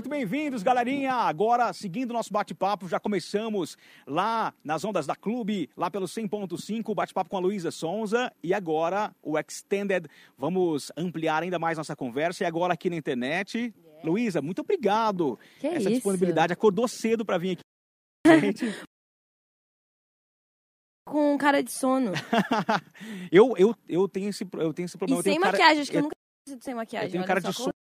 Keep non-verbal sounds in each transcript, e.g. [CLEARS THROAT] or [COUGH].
muito bem-vindos, galerinha. Agora, seguindo nosso bate-papo, já começamos lá nas ondas da Clube, lá pelo 100.5, bate-papo com a Luísa Sonza. E agora, o Extended. Vamos ampliar ainda mais nossa conversa. E agora aqui na internet. Yeah. Luísa, muito obrigado. Que Essa isso? disponibilidade. Acordou cedo para vir aqui. [LAUGHS] Com cara de sono. [LAUGHS] eu, eu, eu, tenho esse, eu tenho esse problema. E sem cara, maquiagem, acho que eu nunca preciso sem maquiagem. Eu tenho cara de sono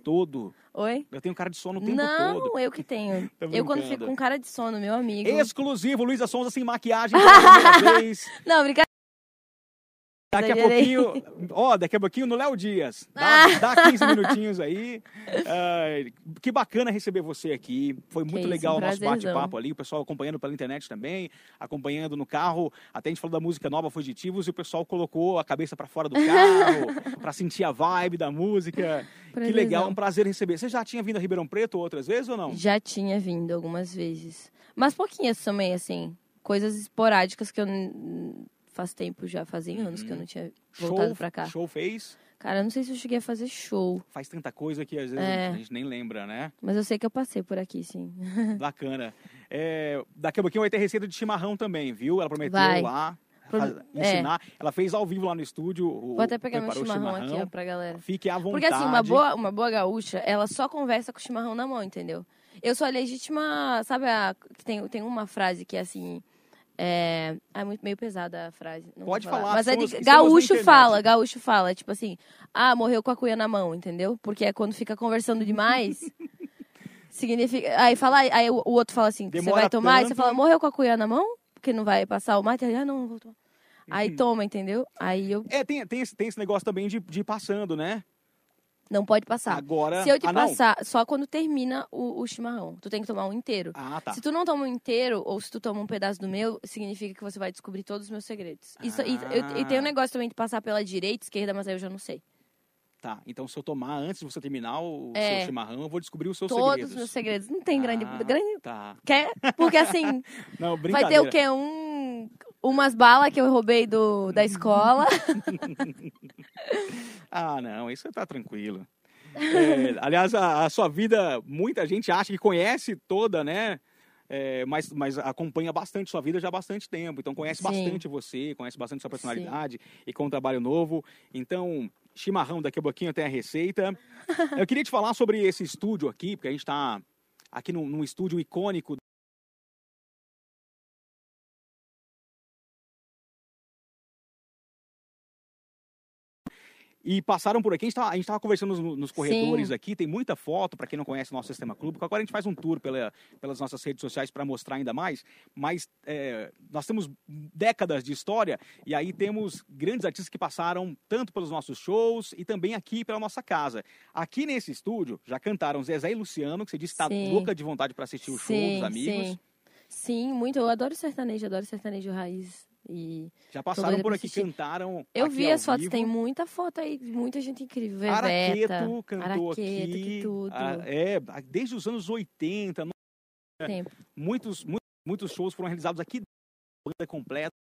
todo. Oi? Eu tenho cara de sono o tempo não, todo. Não, eu que tenho. [LAUGHS] eu quando fico com cara de sono, meu amigo. Exclusivo, Luísa Sonza sem maquiagem [LAUGHS] vez. Não, brincadeira. Daqui a pouquinho, ó, oh, daqui a pouquinho no Léo Dias. Dá, ah. dá 15 minutinhos aí. Uh, que bacana receber você aqui. Foi muito que legal isso, o nosso bate-papo ali. O pessoal acompanhando pela internet também, acompanhando no carro. Até a gente falou da música nova Fugitivos e o pessoal colocou a cabeça para fora do carro [LAUGHS] para sentir a vibe da música. Que legal, é um prazer receber. Você já tinha vindo a Ribeirão Preto outras vezes ou não? Já tinha vindo algumas vezes. Mas pouquinhas também, assim. Coisas esporádicas que eu faz tempo já, fazem anos uhum. que eu não tinha voltado show, pra cá. Show fez? Cara, eu não sei se eu cheguei a fazer show. Faz tanta coisa que às vezes é. a gente nem lembra, né? Mas eu sei que eu passei por aqui, sim. [LAUGHS] Bacana. É, daqui a pouquinho vai ter receita de chimarrão também, viu? Ela prometeu vai. lá. Pro... ensinar. É. Ela fez ao vivo lá no estúdio. Vou até pegar meu chimarrão, chimarrão, aqui ó, pra galera. Fique à vontade. Porque assim, uma boa, uma boa gaúcha, ela só conversa com o chimarrão na mão, entendeu? Eu sou a legítima, sabe, a, tem, tem uma frase que é assim, é, é muito meio pesada a frase. Pode falar. falar Mas é de, gaúcho fala, gaúcho fala, tipo assim, ah, morreu com a cuia na mão, entendeu? Porque é quando fica conversando demais. [LAUGHS] significa. Aí fala, aí o, outro fala assim, você vai tomar, tanto... e você fala, morreu com a cuia na mão? Porque não vai passar o mate, ah, não, não vou tomar. Aí uhum. toma, entendeu? Aí eu. É, tem, tem, esse, tem esse negócio também de, de ir passando, né? Não pode passar. Agora. Se eu te ah, passar, só quando termina o, o, chimarrão. Tu tem que tomar um inteiro. Ah, tá. Se tu não toma um inteiro, ou se tu toma um pedaço do meu, significa que você vai descobrir todos os meus segredos. Isso, ah. e, eu, e, tem um negócio também de passar pela direita, esquerda, mas aí eu já não sei. Então se eu tomar antes de você terminar o é, seu chimarrão, eu vou descobrir os seus todos segredos. Todos os meus segredos. Não tem grande. Ah, grande... Tá. Quer? Porque assim. [LAUGHS] não, vai ter o quê? Um. Umas balas que eu roubei do, da escola. [LAUGHS] ah, não, isso tá tranquilo. É, aliás, a, a, sua vida, muita gente acha que conhece toda, né? É, mas, mas acompanha bastante sua vida já há bastante tempo. Então conhece Sim. bastante você, conhece bastante sua personalidade Sim. e com um trabalho novo. Então, chimarrão, daqui a pouquinho tem a receita. Eu queria te falar sobre esse estúdio aqui, porque a gente está aqui num, num estúdio icônico E passaram por aqui, a gente estava conversando nos, nos corredores Sim. aqui, tem muita foto, para quem não conhece o nosso Sistema Clube, agora a gente faz um tour pela, pelas nossas redes sociais para mostrar ainda mais, mas é, nós temos décadas de história e aí temos grandes artistas que passaram tanto pelos nossos shows e também aqui pela nossa casa. Aqui nesse estúdio já cantaram Zezé e Luciano, que você disse que está louca de vontade para assistir o show sim, dos amigos. Sim. sim, muito. Eu adoro sertanejo, adoro sertanejo raiz. E já passaram por aqui, cantaram. Eu vi as fotos, vivo. tem muita foto aí, muita gente incrível. Veveta, Araqueto cantou Araqueto, aqui. Tudo. É, desde os anos 80. Tempo. Muitos, muitos, muitos shows foram realizados aqui, banda completa.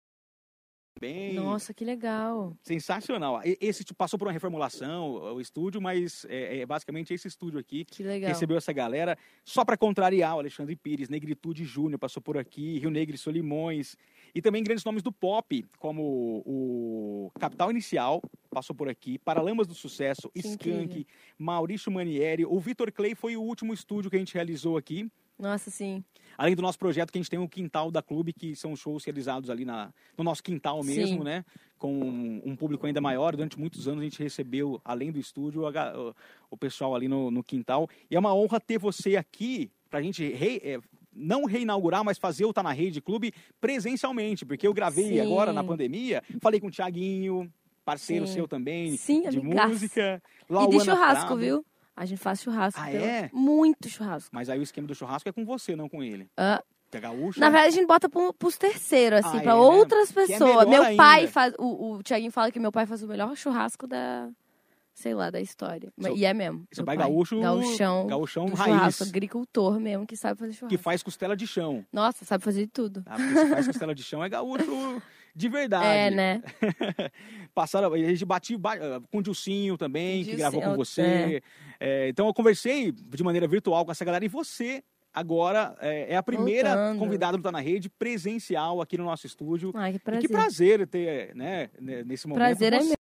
Bem, Nossa, que legal. Sensacional. Esse passou por uma reformulação, o estúdio, mas é, é basicamente esse estúdio aqui. Que legal. Recebeu essa galera. Só para contrariar, o Alexandre Pires, Negritude Júnior passou por aqui, Rio Negro e Solimões. E também grandes nomes do pop, como o Capital Inicial, passou por aqui, Paralamas do Sucesso, Que Skank, incrível. Maurício Manieri. O Vitor Clay foi o último estúdio que a gente realizou aqui. Nossa, sim. Além do nosso projeto, que a gente tem o Quintal da Clube, que são shows realizados ali na, no nosso quintal mesmo, Sim. né? Com um, público ainda maior. Durante muitos anos a gente recebeu, além do estúdio, a o, o pessoal ali no, no quintal. E é uma honra ter você aqui pra gente re- é, não reinaugurar, mas fazer o Tá na Rede Clube presencialmente. Porque eu gravei Sim. agora na pandemia, falei com o Thiaguinho, parceiro Sim. seu também, Sim, de amigaço. música. e Lauana de churrasco, Prado. viu? A gente faz churrasco. Ah, pelo- é? Muito churrasco. Mas aí o esquema do churrasco é com você, não com ele. Ah, é gaúcho. na verdade, a gente bota pro, pros terceiros, assim, Ah, pra é, né? outras é pessoas. melhor meu pai ainda. faz. O, o Tiaguinho fala que meu pai faz o melhor churrasco da. Sei lá, da história. Seu- e é mesmo. seu meu pai gaúcho- Gauchão. gaúchão do raiz. churrasco, agricultor mesmo, que sabe fazer churrasco. que faz costela de chão. Nossa, sabe fazer de tudo. Porque se faz costela de chão é gaúcho de verdade. É, né? [LAUGHS] Passaram, a gente batia ah, com o Dilcinho também, Dilcinho, que gravou com você. É. É, então eu conversei de maneira virtual com essa galera e você agora é, é a primeira Voltando. convidada do Tá na Rede presencial aqui no nosso estúdio. Ai, que prazer. E que prazer ter, né, nesse momento. Prazer é meu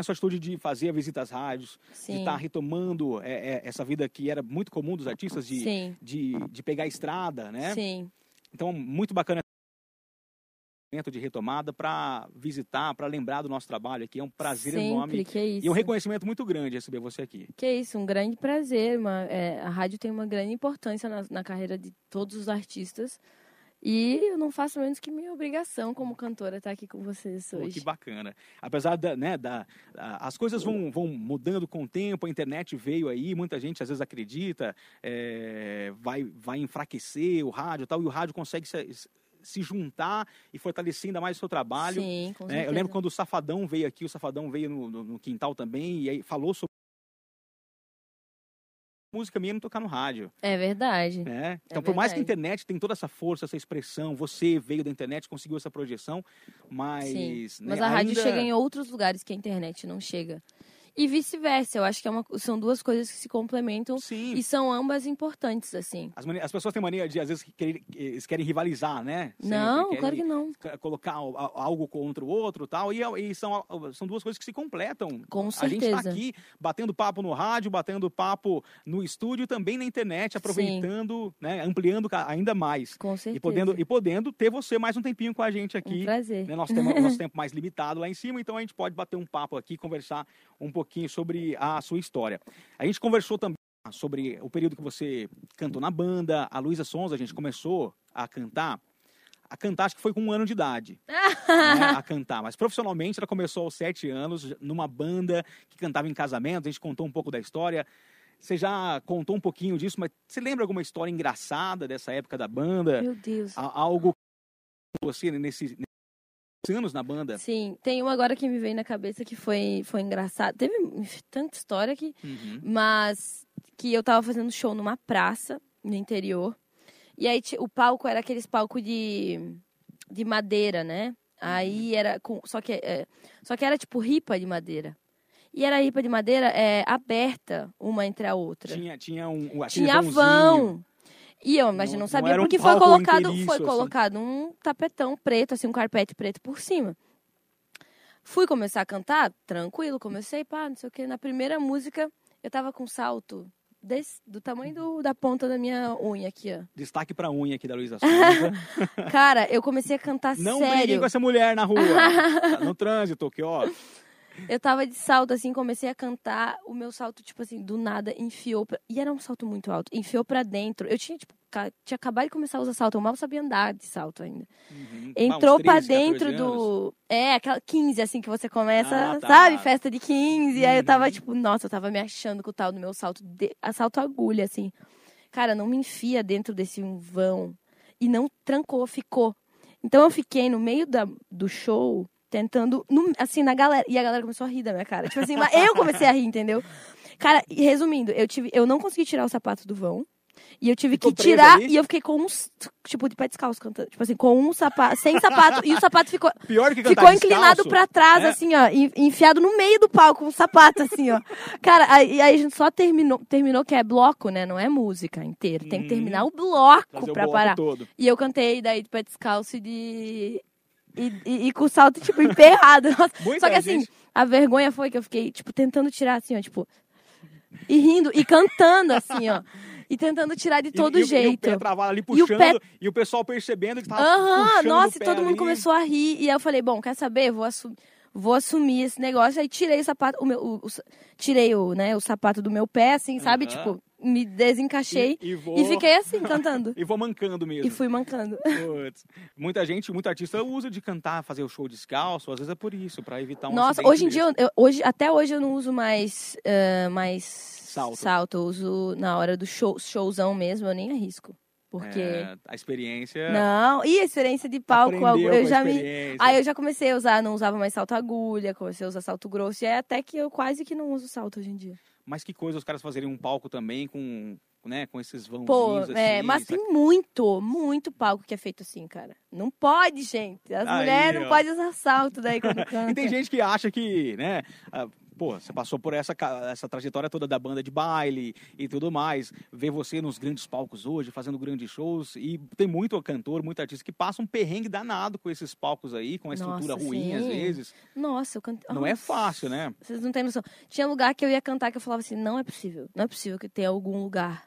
a sua atitude de fazer visitas às rádios, Sim. de estar tá retomando é, é, essa vida que era muito comum dos artistas, de, de, de, pegar a estrada, né? Sim. Então, muito bacana de retomada para visitar, para lembrar do nosso trabalho aqui. É um prazer Sempre, enorme. Que é isso. E um reconhecimento muito grande receber você aqui. Que é isso, um grande prazer. Uma, é, a rádio tem uma grande importância na, na carreira de todos os artistas. E eu não faço menos que minha obrigação como cantora estar aqui com vocês hoje. Pô, que bacana. Apesar da, né, da, as coisas vão, vão mudando com o tempo, a internet veio aí, muita gente às vezes acredita, é, vai, vai enfraquecer o rádio e tal, e o rádio consegue se, se juntar e fortalecer ainda mais o seu trabalho. Sim, com né? Eu lembro quando o Safadão veio aqui, o Safadão veio no, no, no quintal também, e aí falou sobre música minha não tocar no rádio. É verdade. Né? É então, é por mais que a internet tem toda essa força, essa expressão, você veio da internet, conseguiu essa projeção, mas. Sim, né, mas a rádio chega em outros lugares que a internet não chega. E vice-versa. Eu acho que é uma, são duas coisas que se complementam Sim. e são ambas importantes, assim. As, as pessoas têm mania de, às vezes, querer, eles querem rivalizar, né? Sempre. Não, claro que não. Colocar algo contra o outro tal, e tal. E são, são duas coisas que se completam. Com certeza. A gente está aqui batendo papo no rádio, batendo papo no estúdio também na internet, aproveitando, né, ampliando ainda mais. Com certeza. E podendo, e podendo ter você mais um tempinho com a gente aqui. Um prazer. Né? Nosso, tempo, [LAUGHS] nosso tempo mais limitado lá em cima, então a gente pode bater um papo aqui, conversar um pouquinho pouquinho sobre a sua história. A gente conversou também sobre o período que você cantou na banda. A Luísa Sonza, a gente começou a cantar. A cantar, acho que foi com um ano de idade. [LAUGHS] né, a cantar. Mas profissionalmente ela começou aos sete anos, numa banda que cantava em casamento. A gente contou um pouco da história. Você já contou um pouquinho disso, mas você lembra alguma história engraçada dessa época da banda? Meu Deus. Algo você nesse, anos na banda. Sim, tem um agora que me veio na cabeça que foi, foi engraçado. Teve tanta história aqui, uhum. mas que eu tava fazendo show numa praça no interior. E aí o palco era aqueles palcos de, de madeira, né? Aí uhum. era com. Só que, é, só que era tipo ripa de madeira. E era ripa de madeira é, aberta uma entre a outra. Tinha, tinha um. Tinha vão. E eu, mas não, não sabia não porque um foi colocado, foi assim. colocado um tapetão preto, assim, um carpete preto por cima. Fui começar a cantar, tranquilo, comecei, pá, não sei o que. Na primeira música, eu tava com salto desse, do tamanho do, da ponta da minha unha aqui, ó. Destaque pra unha aqui da Luísa [LAUGHS] Cara, eu comecei a cantar não sério. Não briguem com essa mulher na rua, [LAUGHS] no trânsito, aqui, ó. Eu tava de salto, assim, comecei a cantar. O meu salto, tipo assim, do nada, enfiou. Pra... E era um salto muito alto. Enfiou pra dentro. Eu tinha, tipo, tinha acabado de começar a usar salto. Eu mal sabia andar de salto ainda. Uhum. Entrou ah, 13, pra dentro do. É, aquela 15, assim, que você começa, ah, tá. sabe? Festa de 15. Uhum. Aí eu tava, uhum. tipo, nossa, eu tava me achando com o tal do meu salto. De... A salto agulha, assim. Cara, não me enfia dentro desse vão. E não trancou, ficou. Então eu fiquei no meio da, do show tentando, assim, na galera. E a galera começou a rir da minha cara. Tipo assim, eu comecei a rir, entendeu? Cara, resumindo, eu tive, eu não consegui tirar o sapato do vão. E eu tive Ficou que tirar ali? e eu fiquei com uns, tipo, de pé descalço cantando. Tipo assim, com um sapato, sem sapato. e o sapato ficou. Pior que Ficou inclinado pra trás, é? assim, ó, enfiado no meio do palco, um sapato, assim, ó. Cara, aí, aí, a gente só terminou, terminou que é bloco, né? Não é música inteira. Tem que terminar o bloco Trazer pra o bloco parar. Todo. E eu cantei daí de pé descalço e de e, e, e, com o salto, tipo, [LAUGHS] emperrado. Só que assim, gente... a vergonha foi que eu fiquei, tipo, tentando tirar assim, ó, tipo. E rindo, e cantando, assim, ó. E tentando tirar de todo e, jeito. E o pé travado ali puxando, e o, pé... e o pessoal percebendo que tava Aham, nossa, e todo mundo ali. começou a rir. E aí eu falei, bom, quer saber? Vou assumir vou assumir esse negócio. Aí tirei o sapato, o meu, o, o, tirei o, né, o sapato do meu pé, assim, sabe? Uhum. Tipo, me desencaixei e, e, vou... e, fiquei assim, cantando. [LAUGHS] e vou mancando mesmo. E fui mancando. Putz. Muita gente, muito artista usa de cantar, fazer o show descalço, às vezes é por isso, para evitar um Nossa, hoje em dia, eu, hoje, até hoje eu não uso mais, uh, mais salto. salto. Eu uso na hora do show, showzão mesmo, eu nem arrisco. Porque. É, a experiência. Não, e a experiência de palco. Eu já me. Aí eu já comecei a usar, não usava mais salto agulha, comecei a usar salto grosso. E é até que eu quase que não uso salto hoje em dia. Mas que coisa os caras fazerem um palco também com né? Com esses vãozinhos Pô, assim. é, mas tem muito, muito palco que é feito assim, cara. Não pode, gente. As Aí, mulheres não ó. podem usar salto daí quando canta. [LAUGHS] E tem gente que acha que, né? Pô, você passou por essa, essa trajetória toda da banda de baile e tudo mais. Ver você nos grandes palcos hoje, fazendo grandes shows. E tem muito cantor, muito artista que passa um perrengue danado com esses palcos aí, com a estrutura Nossa, ruim às sim. vezes. Nossa, eu cantei. Não é fácil, né? Vocês não têm noção. Tinha lugar que eu ia cantar que eu falava assim: não é possível. Não é possível que tenha algum lugar.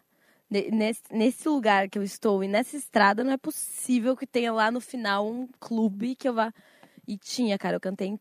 ne- Nesse, nesse lugar que eu estou e nessa estrada, não é possível que tenha lá no final um clube que eu vá. E tinha, cara, eu cantei em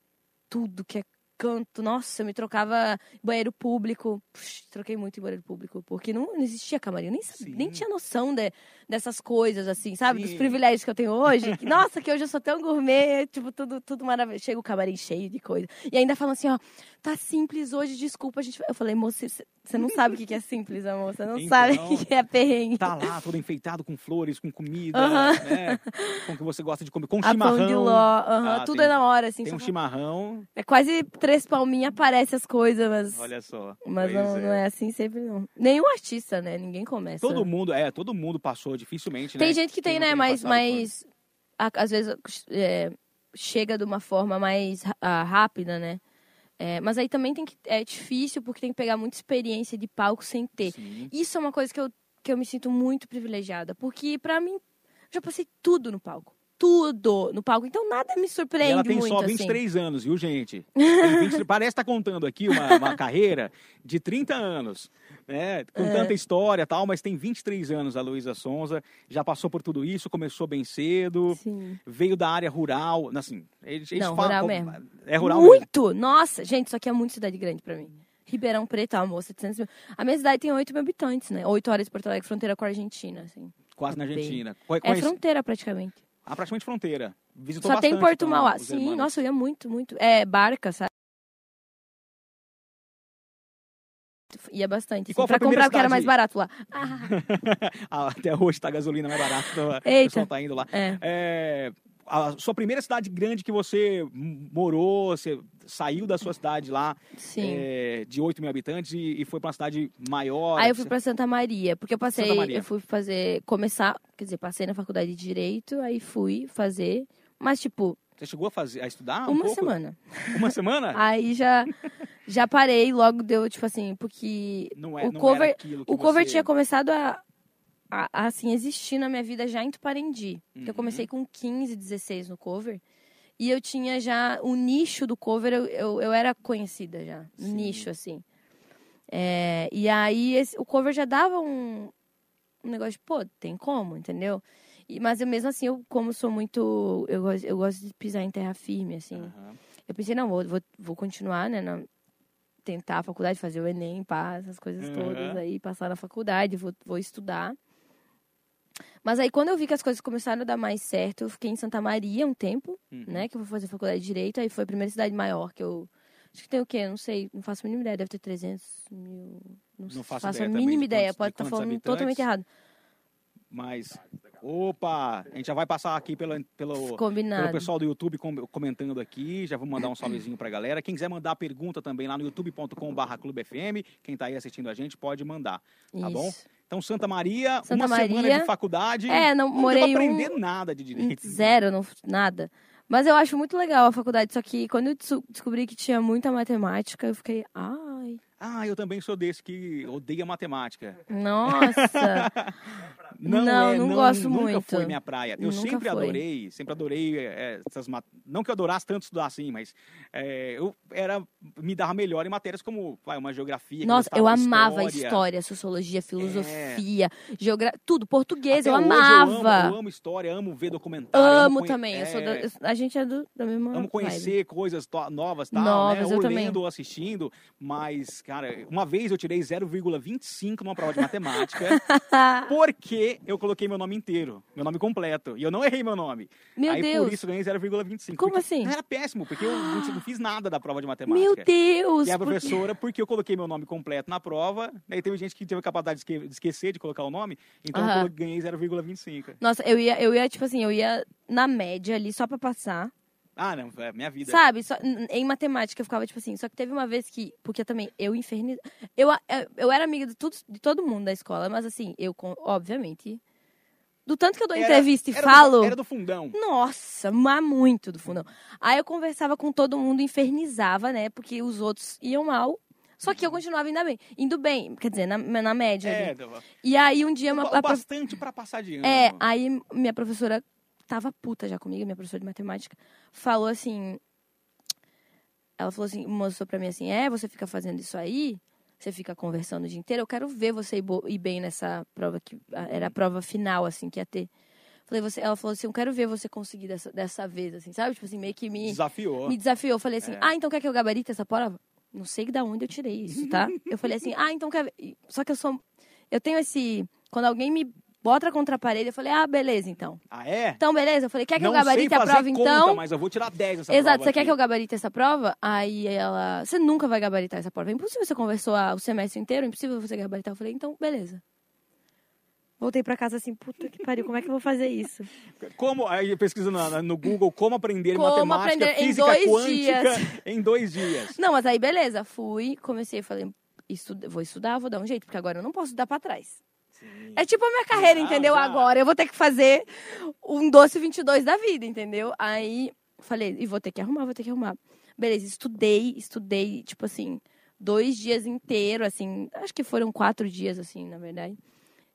tudo que é canto. Nossa, eu me trocava em banheiro público. Puxa, troquei muito em banheiro público, porque não, não existia camarim. Eu nem, sabia- nem tinha noção de, dessas coisas, assim, sabe? Dos Sim. privilégios que eu tenho hoje. Que, [LAUGHS] Nossa, que hoje eu sou tão gourmet, tipo, tudo, tudo maravilhoso. Chega o camarim cheio de coisa. E ainda falam assim, ó, tá simples hoje, desculpa, a gente. vai-" Eu falei, moça, você- não sabe o que é simples, amor. Você não Então, sabe o que é perrengue. Tá lá, todo enfeitado com flores, com comida, né? Com o que você gosta de comer. Com A chimarrão. pão de ló, Ah, tudo tem- é na hora, assim. Tem um chimarrão, É quase três palminhas, aparece as coisas, mas. olha só. Mas não é. não é assim sempre, não. Nenhum artista, né? Ninguém começa. Todo mundo, é, todo mundo passou dificilmente, Tem né? gente que tem, né? Mas, por- mas às vezes é, chega de uma forma mais ah, rápida, né? É, mas aí também tem que, é difícil porque tem que pegar muita experiência de palco sem ter. Sim. Isso é uma coisa que eu, que eu me sinto muito privilegiada. Porque, pra mim, já passei tudo no palco. Tudo no palco. Então, nada me E surpreende ela tem muito, só assim. 23 anos, viu, gente? [LAUGHS] Tem 20 parece estar contando aqui uma, uma [LAUGHS] carreira de 30 anos, né? Com É. tanta história e tal, mas tem 23 anos a Luísa Sonza, já passou por tudo isso, começou bem cedo, Sim. veio da área rural, assim, eles, eles Não, falam- rural mesmo. É rural mesmo. muito! Nossa, gente, isso aqui é muito cidade grande pra mim. Ribeirão Preto, amor, 700 mil. A minha cidade tem 8 mil habitantes, né? 8 horas de Porto Alegre, fronteira com a Argentina, assim. quase na. Argentina. É fronteira, praticamente. Ah, praticamente fronteira. Visitou Só tem Porto então, Mauá. Sim, hermanos. nossa, eu ia muito, muito. É, barca, sabe? Ia bastante. E Assim, qual pra comprar o que era mais barato lá. Ah, [LAUGHS] Ah, Até hoje tá a gasolina mais barata, então o pessoal tá indo lá. é. É, a sua primeira cidade grande que você morou, você saiu da sua cidade lá é, de 8 mil habitantes e, e foi para uma cidade maior. Aí eu fui pra Santa Maria, porque eu passei, eu fui fazer, começar, quer dizer, passei na faculdade de Direito, aí fui fazer, mas tipo, Você chegou a fazer a estudar um uma pouco? semana. [LAUGHS] Uma semana? Aí já, já parei, logo deu, tipo assim, porque não é, o cover- era aquilo que o cover você... tinha começado a, a, assim, existir na minha vida já em Tuparendi. Porque eu Uhum. comecei com 15, 16 no cover. E eu tinha já o nicho do cover, eu, eu, eu era conhecida já. Sim. nicho, assim. É, e aí esse- o cover já dava um, um negócio de, pô, tem como, entendeu? E, mas eu mesmo assim, eu como sou muito. Eu, gosto- eu gosto de pisar em terra firme, assim. Aham. Eu pensei, não, vou, vou, vou continuar, né? na- tentar a faculdade, fazer o Enem, pá, essas coisas Uhum. todas aí, passar na faculdade, vou, vou estudar. Mas aí, quando eu vi que as coisas começaram a dar mais certo, eu fiquei em Santa Maria um tempo, Uhum. né? Que eu vou fazer faculdade de Direito. Aí foi a primeira cidade maior que eu... Acho que tem o quê? Não sei, não faço a mínima ideia. Deve ter 300 mil... Não, Não faço faço ideia a também mínima de ideia. quantos- Pode de estar quantos falando habitantes. totalmente errado. Mas, opa, a gente já vai passar aqui pela, pelo, pelo pessoal do YouTube com- comentando aqui. Já vou mandar um salvezinho pra galera. Quem quiser mandar pergunta também lá no youtube.com.br clubefm, quem tá aí assistindo a gente pode mandar. tá bom? Então, Santa Maria, Santa uma semana Maria. de faculdade. É, não, não morei deu pra um- aprender nada de direito. Zero, não, nada. Mas eu acho muito legal a faculdade. Só que quando eu des- descobri que tinha muita matemática, eu fiquei, ai, Ah, eu também sou desse que odeia matemática. nossa. [LAUGHS] Não, Não, é, não gosto nunca muito. foi minha praia. Eu Nunca sempre foi. adorei, sempre adorei é, essas mat... Não que eu adorasse tanto estudar assim, mas é, eu era me dava melhor em matérias como vai, uma geografia. Nossa, eu amava história. história, sociologia, filosofia, geografia, tudo, português, Até eu amava. Eu amo, eu amo história, amo ver documentário. Amo conhe- também. eu sou é, da- eu- a gente é do, da mesma. Amo vibe. conhecer coisas to- novas, tal, Novas, né? eu ou também. lendo ou assistindo. Mas, cara, uma vez eu tirei 0,25 numa prova de matemática [LAUGHS] porque eu coloquei meu nome inteiro, meu nome completo. E eu não errei meu nome. Meu Aí Deus. por isso eu ganhei 0,25. Como assim? Era péssimo, porque eu não, fiz nada da prova de matemática. Meu Deus! E a professora, porque eu coloquei meu nome completo na prova, daí teve gente que teve a capacidade de esque- de esquecer de colocar o nome, então Aham. eu ganhei 0,25. Nossa, eu ia, eu ia, tipo assim, eu ia na média ali só pra passar. Ah, não, é minha vida. Sabe? Só, em matemática eu ficava tipo assim. Só que teve uma vez que. Porque também eu infernizava. Eu, eu era amiga de, tudo, de todo mundo da escola, mas assim, eu, obviamente. Do tanto que eu dou era, entrevista e era falo. Do, era do fundão. Nossa, mas muito do fundão. Aí eu conversava com todo mundo, infernizava, né? Porque os outros iam mal. Só que eu continuava indo bem. Indo bem, quer dizer, na, na média. É, ali. E aí um dia. Uma, bastante para passar de ano. É, aí minha professora tava puta já comigo, minha professora de matemática, falou assim. Ela falou assim, mostrou pra mim assim: é, você fica fazendo isso aí, você fica conversando o dia inteiro, eu quero ver você ir, bem nessa prova, que era a prova final, assim, que ia ter. Falei, você, ela falou assim, eu quero ver você conseguir dessa, dessa vez, assim, sabe? Tipo assim, meio que me... Desafiou. Me desafiou. Falei assim, é. ah, então quer que eu gabarite essa prova? Não sei da onde eu tirei isso, tá? eu falei assim, ah, então quer... Só que eu sou... Eu tenho esse... Quando alguém me bota contra a parede. Eu falei, ah, beleza, então. Ah, é? Então, beleza. Eu falei, quer que não eu gabarite a prova, conta, então? mas eu vou tirar 10 nessa Exato, prova você aqui. quer que eu gabarite essa prova? Aí ela, você nunca vai gabaritar essa prova. É impossível, você conversou o semestre inteiro, é impossível você gabaritar. Eu falei, então, beleza. Voltei pra casa assim, puta que pariu, como é que eu vou fazer isso? [LAUGHS] Como, aí pesquisa no, no Google, como aprender como matemática, aprender física em dois quântica dias. [LAUGHS] em dois dias. Não, mas aí beleza, fui, comecei, falei, estudo, vou estudar, vou dar um jeito, porque agora eu não posso dar pra trás. Sim. É tipo a minha carreira, Já, entendeu? já. Agora eu vou ter que fazer um doce 22 da vida, entendeu? Aí falei, e vou ter que arrumar, vou ter que arrumar. Beleza, estudei, estudei, tipo assim, dois dias inteiros, assim, acho que foram quatro dias, assim, na verdade.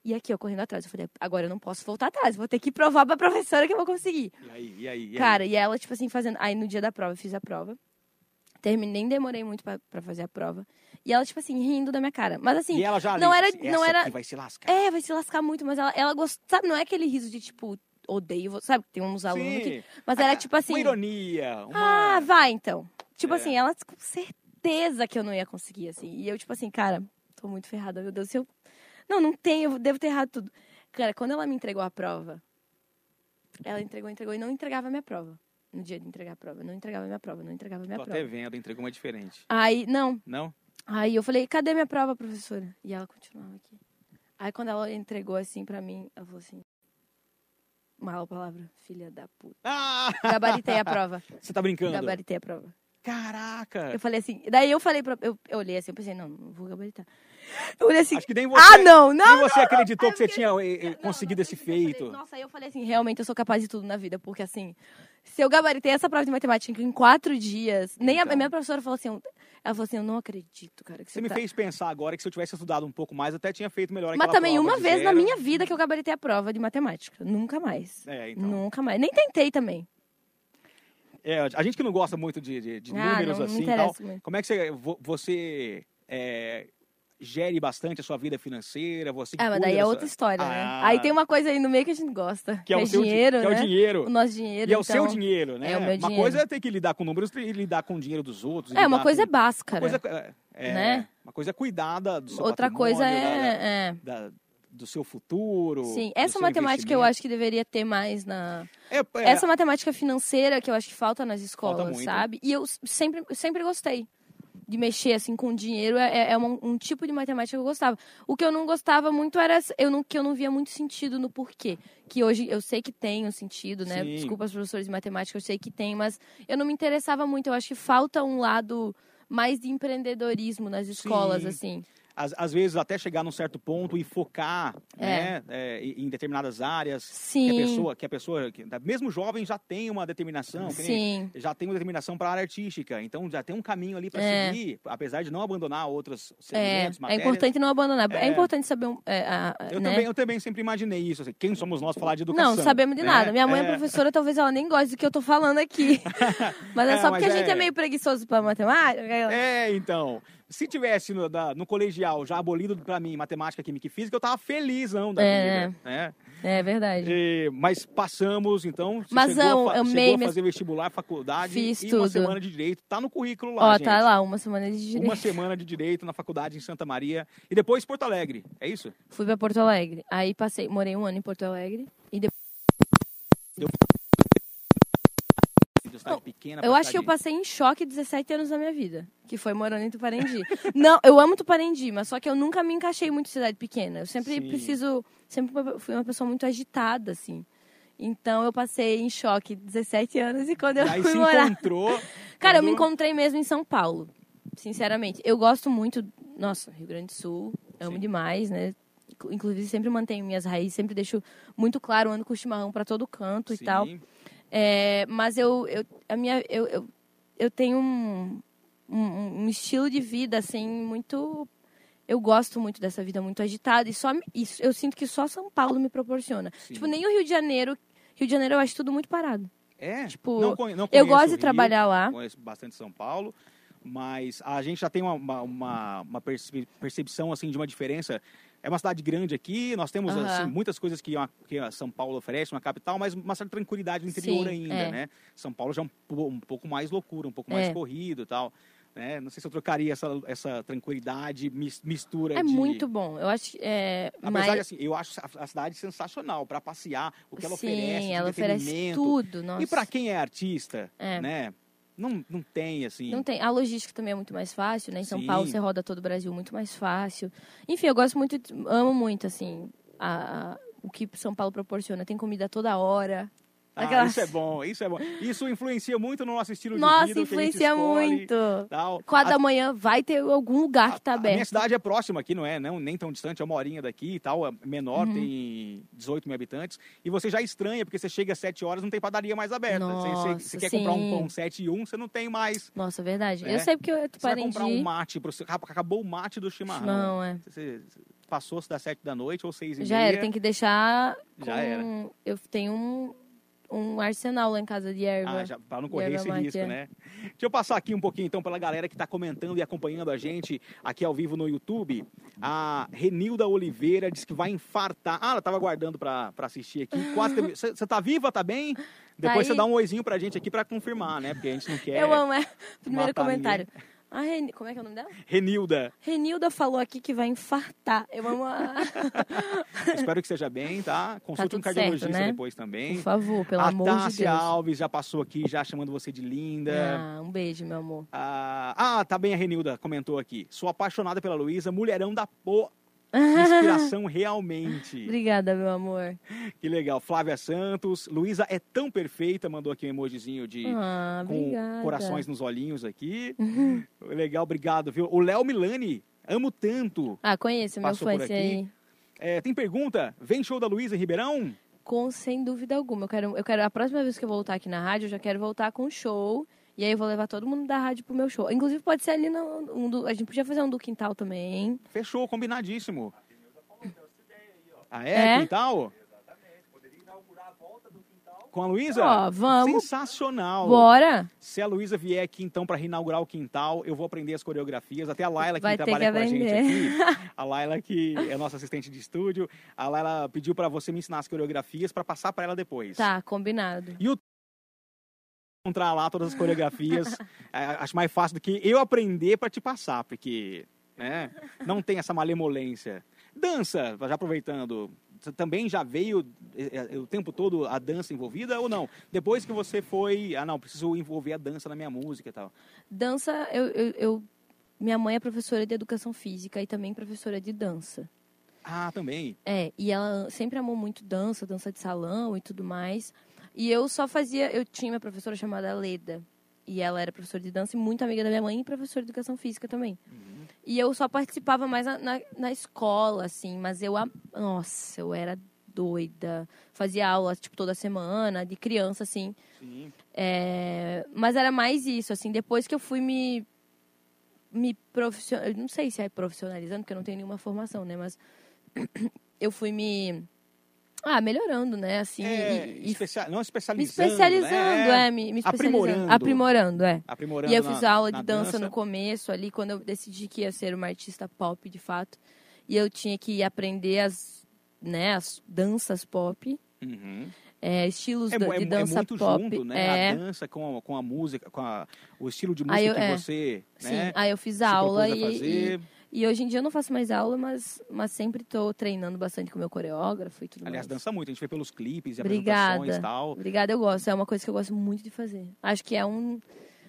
E aqui, eu correndo atrás, eu falei, agora eu não posso voltar atrás, vou ter que provar pra professora que eu vou conseguir. E aí, e aí? E aí? Cara, e ela, tipo assim, fazendo. Aí no dia da prova, eu fiz a prova. Terminei, nem demorei muito pra, pra fazer a prova. E ela, tipo assim, rindo da minha cara. Mas assim, E ela já não era. essa Não era aqui vai se lascar. é, vai se lascar muito, mas ela, ela gosta. Sabe, não é aquele riso de tipo, odeio você. Sabe, tem uns alunos que. Mas era tipo assim. Uma ironia, uma... Ah, vai então. Tipo É. assim, ela com certeza que eu não ia conseguir, assim. E eu, tipo assim, cara, tô muito ferrada, meu Deus. Se eu... Não, não tenho, eu devo ter errado tudo. Cara, quando ela me entregou a prova, ela entregou, entregou e não entregava a minha prova. No dia de entregar a prova. Não entregava minha prova, não entregava minha Tô prova. até vendo, entregou uma diferente. Aí, não. Não? Aí eu falei, cadê minha prova, professora? E ela continuava aqui. Aí quando ela entregou assim pra mim, ela falou assim. Mal palavra, filha da puta. Ah! Gabaritei a prova. [LAUGHS] Você tá brincando? Gabaritei a prova. Caraca! Eu falei assim, daí eu falei pra. Eu, eu olhei assim, eu pensei, não, não vou gabaritar. Eu olhei assim, Acho que nem você, ah, não, não! nem você não, acreditou não. que você tinha eh, eh, Não, conseguido esse falei- feito. nossa, aí eu falei assim, realmente eu sou capaz de tudo na vida, porque assim, se eu gabaritei essa prova de matemática em quatro dias, nem a Então. minha professora falou assim, ela falou assim, eu não acredito, cara, que você, Você me tá... fez pensar agora que se eu tivesse estudado um pouco mais, eu até tinha feito melhor Mas também uma vez na zero. minha vida que eu gabaritei a prova de matemática. Nunca mais. É, então. Nunca mais. Nem tentei também. É, a gente que não gosta muito de, de- de Ah, números não me assim e tal, muito. como é que você, vo- você é, gere bastante a sua vida financeira? Você Ah, mas daí da é outra história, né? Ah. Aí tem uma coisa aí no meio que a gente gosta. que é, o di- dinheiro, que é né? o dinheiro. O nosso dinheiro. E é o então... seu dinheiro, né? é o meu uma dinheiro. coisa é ter que lidar com números e lidar com o dinheiro dos outros. É, uma coisa é com- báscara. Uma coisa é, é- né? Uma coisa é cuidar da- do seu Outra coisa da- é. é. da- do seu futuro. Sim, essa matemática eu acho que deveria ter mais na. É, é, Essa matemática financeira que eu acho que falta nas escolas, muito. sabe? E eu sempre, sempre gostei de mexer assim com dinheiro. É, é um, um tipo de matemática que eu gostava. O que eu não gostava muito era eu não, que eu não via muito sentido no porquê. Que hoje eu sei que tem um sentido, né? Sim. Desculpa os professores de matemática, eu sei que tem, mas eu não me interessava muito. Eu acho que falta um lado mais de empreendedorismo nas escolas, Sim. assim. Às, às vezes até chegar num certo ponto e focar É. né, é, em determinadas áreas que a Sim. pessoa que a pessoa que, mesmo jovem já tem uma determinação nem- Sim. já tem uma determinação para a área artística então já tem um caminho ali para É. seguir apesar de não abandonar outros É, segmentos é matérias importante não abandonar. É, É. importante saber, um- é, a- eu né? também eu também sempre imaginei isso assim, quem somos nós falar de educação Não, sabemos de né? nada. Minha mãe é, É. professora, talvez ela nem goste do que eu tô falando aqui. [LAUGHS] mas é, É, só porque a gente é- é meio preguiçoso pra matemática. É, então. Se tivesse no, da- no colegial já abolido pra mim matemática, química e física, eu tava felizão da É. vida. Né? É verdade. E- mas passamos, então. você Mas chegou, eu- a, eu chegou amei a fazer vestibular, faculdade Fiz e tudo. uma semana de direito. Tá no currículo lá, Ó, gente. tá lá, uma semana de direito. Uma semana de direito na faculdade em Santa Maria. E depois Porto Alegre. É isso? Fui pra Porto Alegre. Aí passei, morei um ano em Porto Alegre. E depois, De cidade pequena eu acho que eu passei em choque 17 anos da minha vida. Que foi morando em Tuparendi. [LAUGHS] Não, eu amo Tuparendi, mas só que eu nunca me encaixei muito em cidade pequena. Eu sempre Sim. preciso. Sempre fui uma pessoa muito agitada, assim. Então eu passei em choque 17 anos e quando eu E aí fui se morar. encontrou. [LAUGHS] Cara, eu me quando- encontrei mesmo em São Paulo. Sinceramente. Eu gosto muito. Nossa, Rio Grande do Sul. Amo Sim. demais, né? Inclu- Inclusive, sempre mantenho minhas raízes, sempre deixo muito claro, ando com chimarrão para todo canto e Sim. tal. É, mas eu, eu, a minha, eu, eu, eu tenho um, um, um estilo de vida, assim, muito. Eu gosto muito dessa vida muito agitada. E só isso, eu sinto que só São Paulo me proporciona. Sim. Tipo, nem o Rio de Janeiro. Rio de Janeiro eu acho tudo muito parado. É, Tipo, não conhe- não Eu gosto de Rio, trabalhar lá. Conheço bastante São Paulo, mas a gente já tem uma, uma, uma- uma perce- percepção assim de uma diferença. É uma cidade grande aqui, nós temos Aham. assim, muitas coisas que, a, que São Paulo oferece, uma capital, mas uma certa tranquilidade no interior Sim, ainda, é. né? São Paulo já é um, um pouco mais loucura, um pouco mais É. corrido e tal. Né? Não sei se eu trocaria essa, essa tranquilidade, mis- mistura É de... muito bom. Eu acho. É, Apesar mas, de, assim, eu acho a, cidade sensacional para passear, o que ela sim, oferece, de ela oferece tudo. Nossa. E para quem é artista, É. né? Não, não tem, assim. Não tem. A logística também é muito mais fácil, né? Em São Sim. Paulo você roda todo o Brasil muito mais fácil. Enfim, eu gosto muito, amo muito, assim, a, a- o que São Paulo proporciona. Tem comida toda hora. Ah, Aquelas- Isso é bom, isso é bom. Isso influencia muito no nosso estilo de Nossa, vida. o que a gente influencia escolhe, muito. Tal. Quatro A- da manhã vai ter algum lugar que tá a minha aberto. cidade é próxima aqui, não é? Não, nem tão distante, é uma horinha daqui e tal. É menor, Uhum. tem 18 mil habitantes. E você já estranha, porque você chega às 7 horas não tem padaria mais aberta. Você- você, Nossa, você quer comprar um pão 7 e 1, você não tem mais. Nossa, verdade. É. Eu sei porque eu Você vai comprar um mate, pro seu- acabou o mate do chimarrão. Não, é. Você passou das 7 da noite ou 6 e Já meia. era, tem que deixar. Já com- era. Eu tenho um, um arsenal lá em casa de erva. Ah, já, pra não correr esse risco, é. né? Deixa eu passar aqui um pouquinho, então, pela galera que está comentando e acompanhando a gente aqui ao vivo no YouTube. A Renilda Oliveira disse que vai infartar. Ah, ela estava aguardando para assistir aqui. Quase teve- Você [LAUGHS] tá viva? Tá bem? Depois você aí. dá um oizinho pra gente aqui para confirmar, né? Porque a gente não quer. Eu amo, é. Primeiro comentário. A Ren... Como é que é o nome dela? Renilda, Renilda falou aqui que vai infartar. Eu amo a... [LAUGHS] espero que seja bem, tá? Consulte tudo um cardiologista certo, né? depois também. Por favor, pelo a amor de Deus. Alves já passou aqui, já chamando você de linda. Ah, um beijo, meu amor. Ah, ah, tá bem, a Renilda comentou aqui. Sou apaixonada pela Luísa, mulherão da pô. [LAUGHS] Inspiração realmente. Obrigada, meu amor. Que legal. Flávia Santos. Luísa é tão perfeita, mandou aqui um emojizinho de Ah, com obrigada. corações nos olhinhos aqui. [LAUGHS] legal, obrigado, viu? O Léo Milani, amo tanto. Ah, conheço, meu fã esse aí. É, tem pergunta? Vem show da Luísa em Ribeirão? Com, sem dúvida alguma. Eu quero, eu quero, a próxima vez que eu voltar aqui na rádio, eu já quero voltar com show. E aí eu vou levar todo mundo da rádio pro meu show. Inclusive, pode ser ali no. Um do, a gente podia fazer um do quintal também. Fechou, combinadíssimo. Ah, é? É? Quintal? Com a Luísa? Ó, vamos. Sensacional. Bora! Se a Luísa vier aqui, então, para inaugurar o quintal, eu vou aprender as coreografias. Até a Laila, que Vai trabalha que com a gente aqui. [LAUGHS] A Laila, que é nossa assistente de estúdio. A Laila pediu para você me ensinar as coreografias para passar para ela depois. Tá, combinado. Encontrar lá todas as coreografias. [LAUGHS] É, acho mais fácil do que eu aprender para te passar, porque né, não tem essa malemolência. Dança, já aproveitando, também já veio é, é, o tempo todo a dança envolvida ou não? Depois que você foi, ah não, preciso envolver a dança na minha música e tal. Dança, eu, eu, eu- Minha mãe é professora de educação física e também professora de dança. Ah, também. É, e ela sempre amou muito dança, dança de salão e tudo mais. E eu só fazia. Eu tinha uma professora chamada Leda. E ela era professora de dança e muito amiga da minha mãe e professora de educação física também. E eu só participava mais na, na, na escola, assim, mas eu. Nossa, eu era doida. Fazia aula, tipo, toda semana, de criança, assim. Sim. É, mas era mais isso, assim, depois que eu fui me. me profissional, não sei se é profissionalizando, porque eu não tenho nenhuma formação, né? Mas [COUGHS] eu fui me. Ah, melhorando, né? Assim, É, e, especia- não me especializando, especializando, né? é, me, me especializando. Aprimorando. Aprimorando, é. Aprimorando E eu na- fiz aula na de dança, no começo ali, quando eu decidi que ia ser uma artista pop, de fato. E eu tinha que aprender as, né, as danças pop, Uhum. é, estilos É, é de mu- dança é muito pop. junto, né? É, A dança com a, com a música, com a- o estilo de música eu- que é. você sim. né, Aí eu fiz se aula a e, e, e hoje em dia eu não faço mais aula, mas, mas sempre estou treinando bastante com o meu coreógrafo e tudo Aliás, mais. dança muito, a gente vê pelos clipes e Obrigada. apresentações e tal. Obrigada, eu gosto. É uma coisa que eu gosto muito de fazer. Acho que é um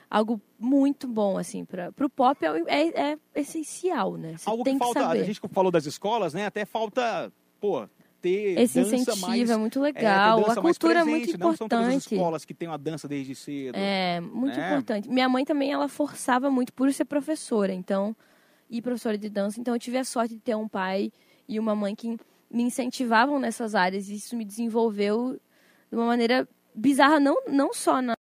algo muito bom, assim, para o pop é, é, é essencial, né? Você Algo tem que falta, saber. a gente falou das escolas, né? Até falta, pô, ter Esse dança incentivo mais, é muito é, legal. ter dança a cultura é presente, muito Não são todas as importante. escolas que têm a dança desde cedo. É, muito né? importante. Minha mãe também, ela forçava muito por ser professora, então, e professora de dança. Então, eu tive a sorte de ter um pai e uma mãe que me incentivavam nessas áreas. E isso me desenvolveu de uma maneira bizarra, não, não só na,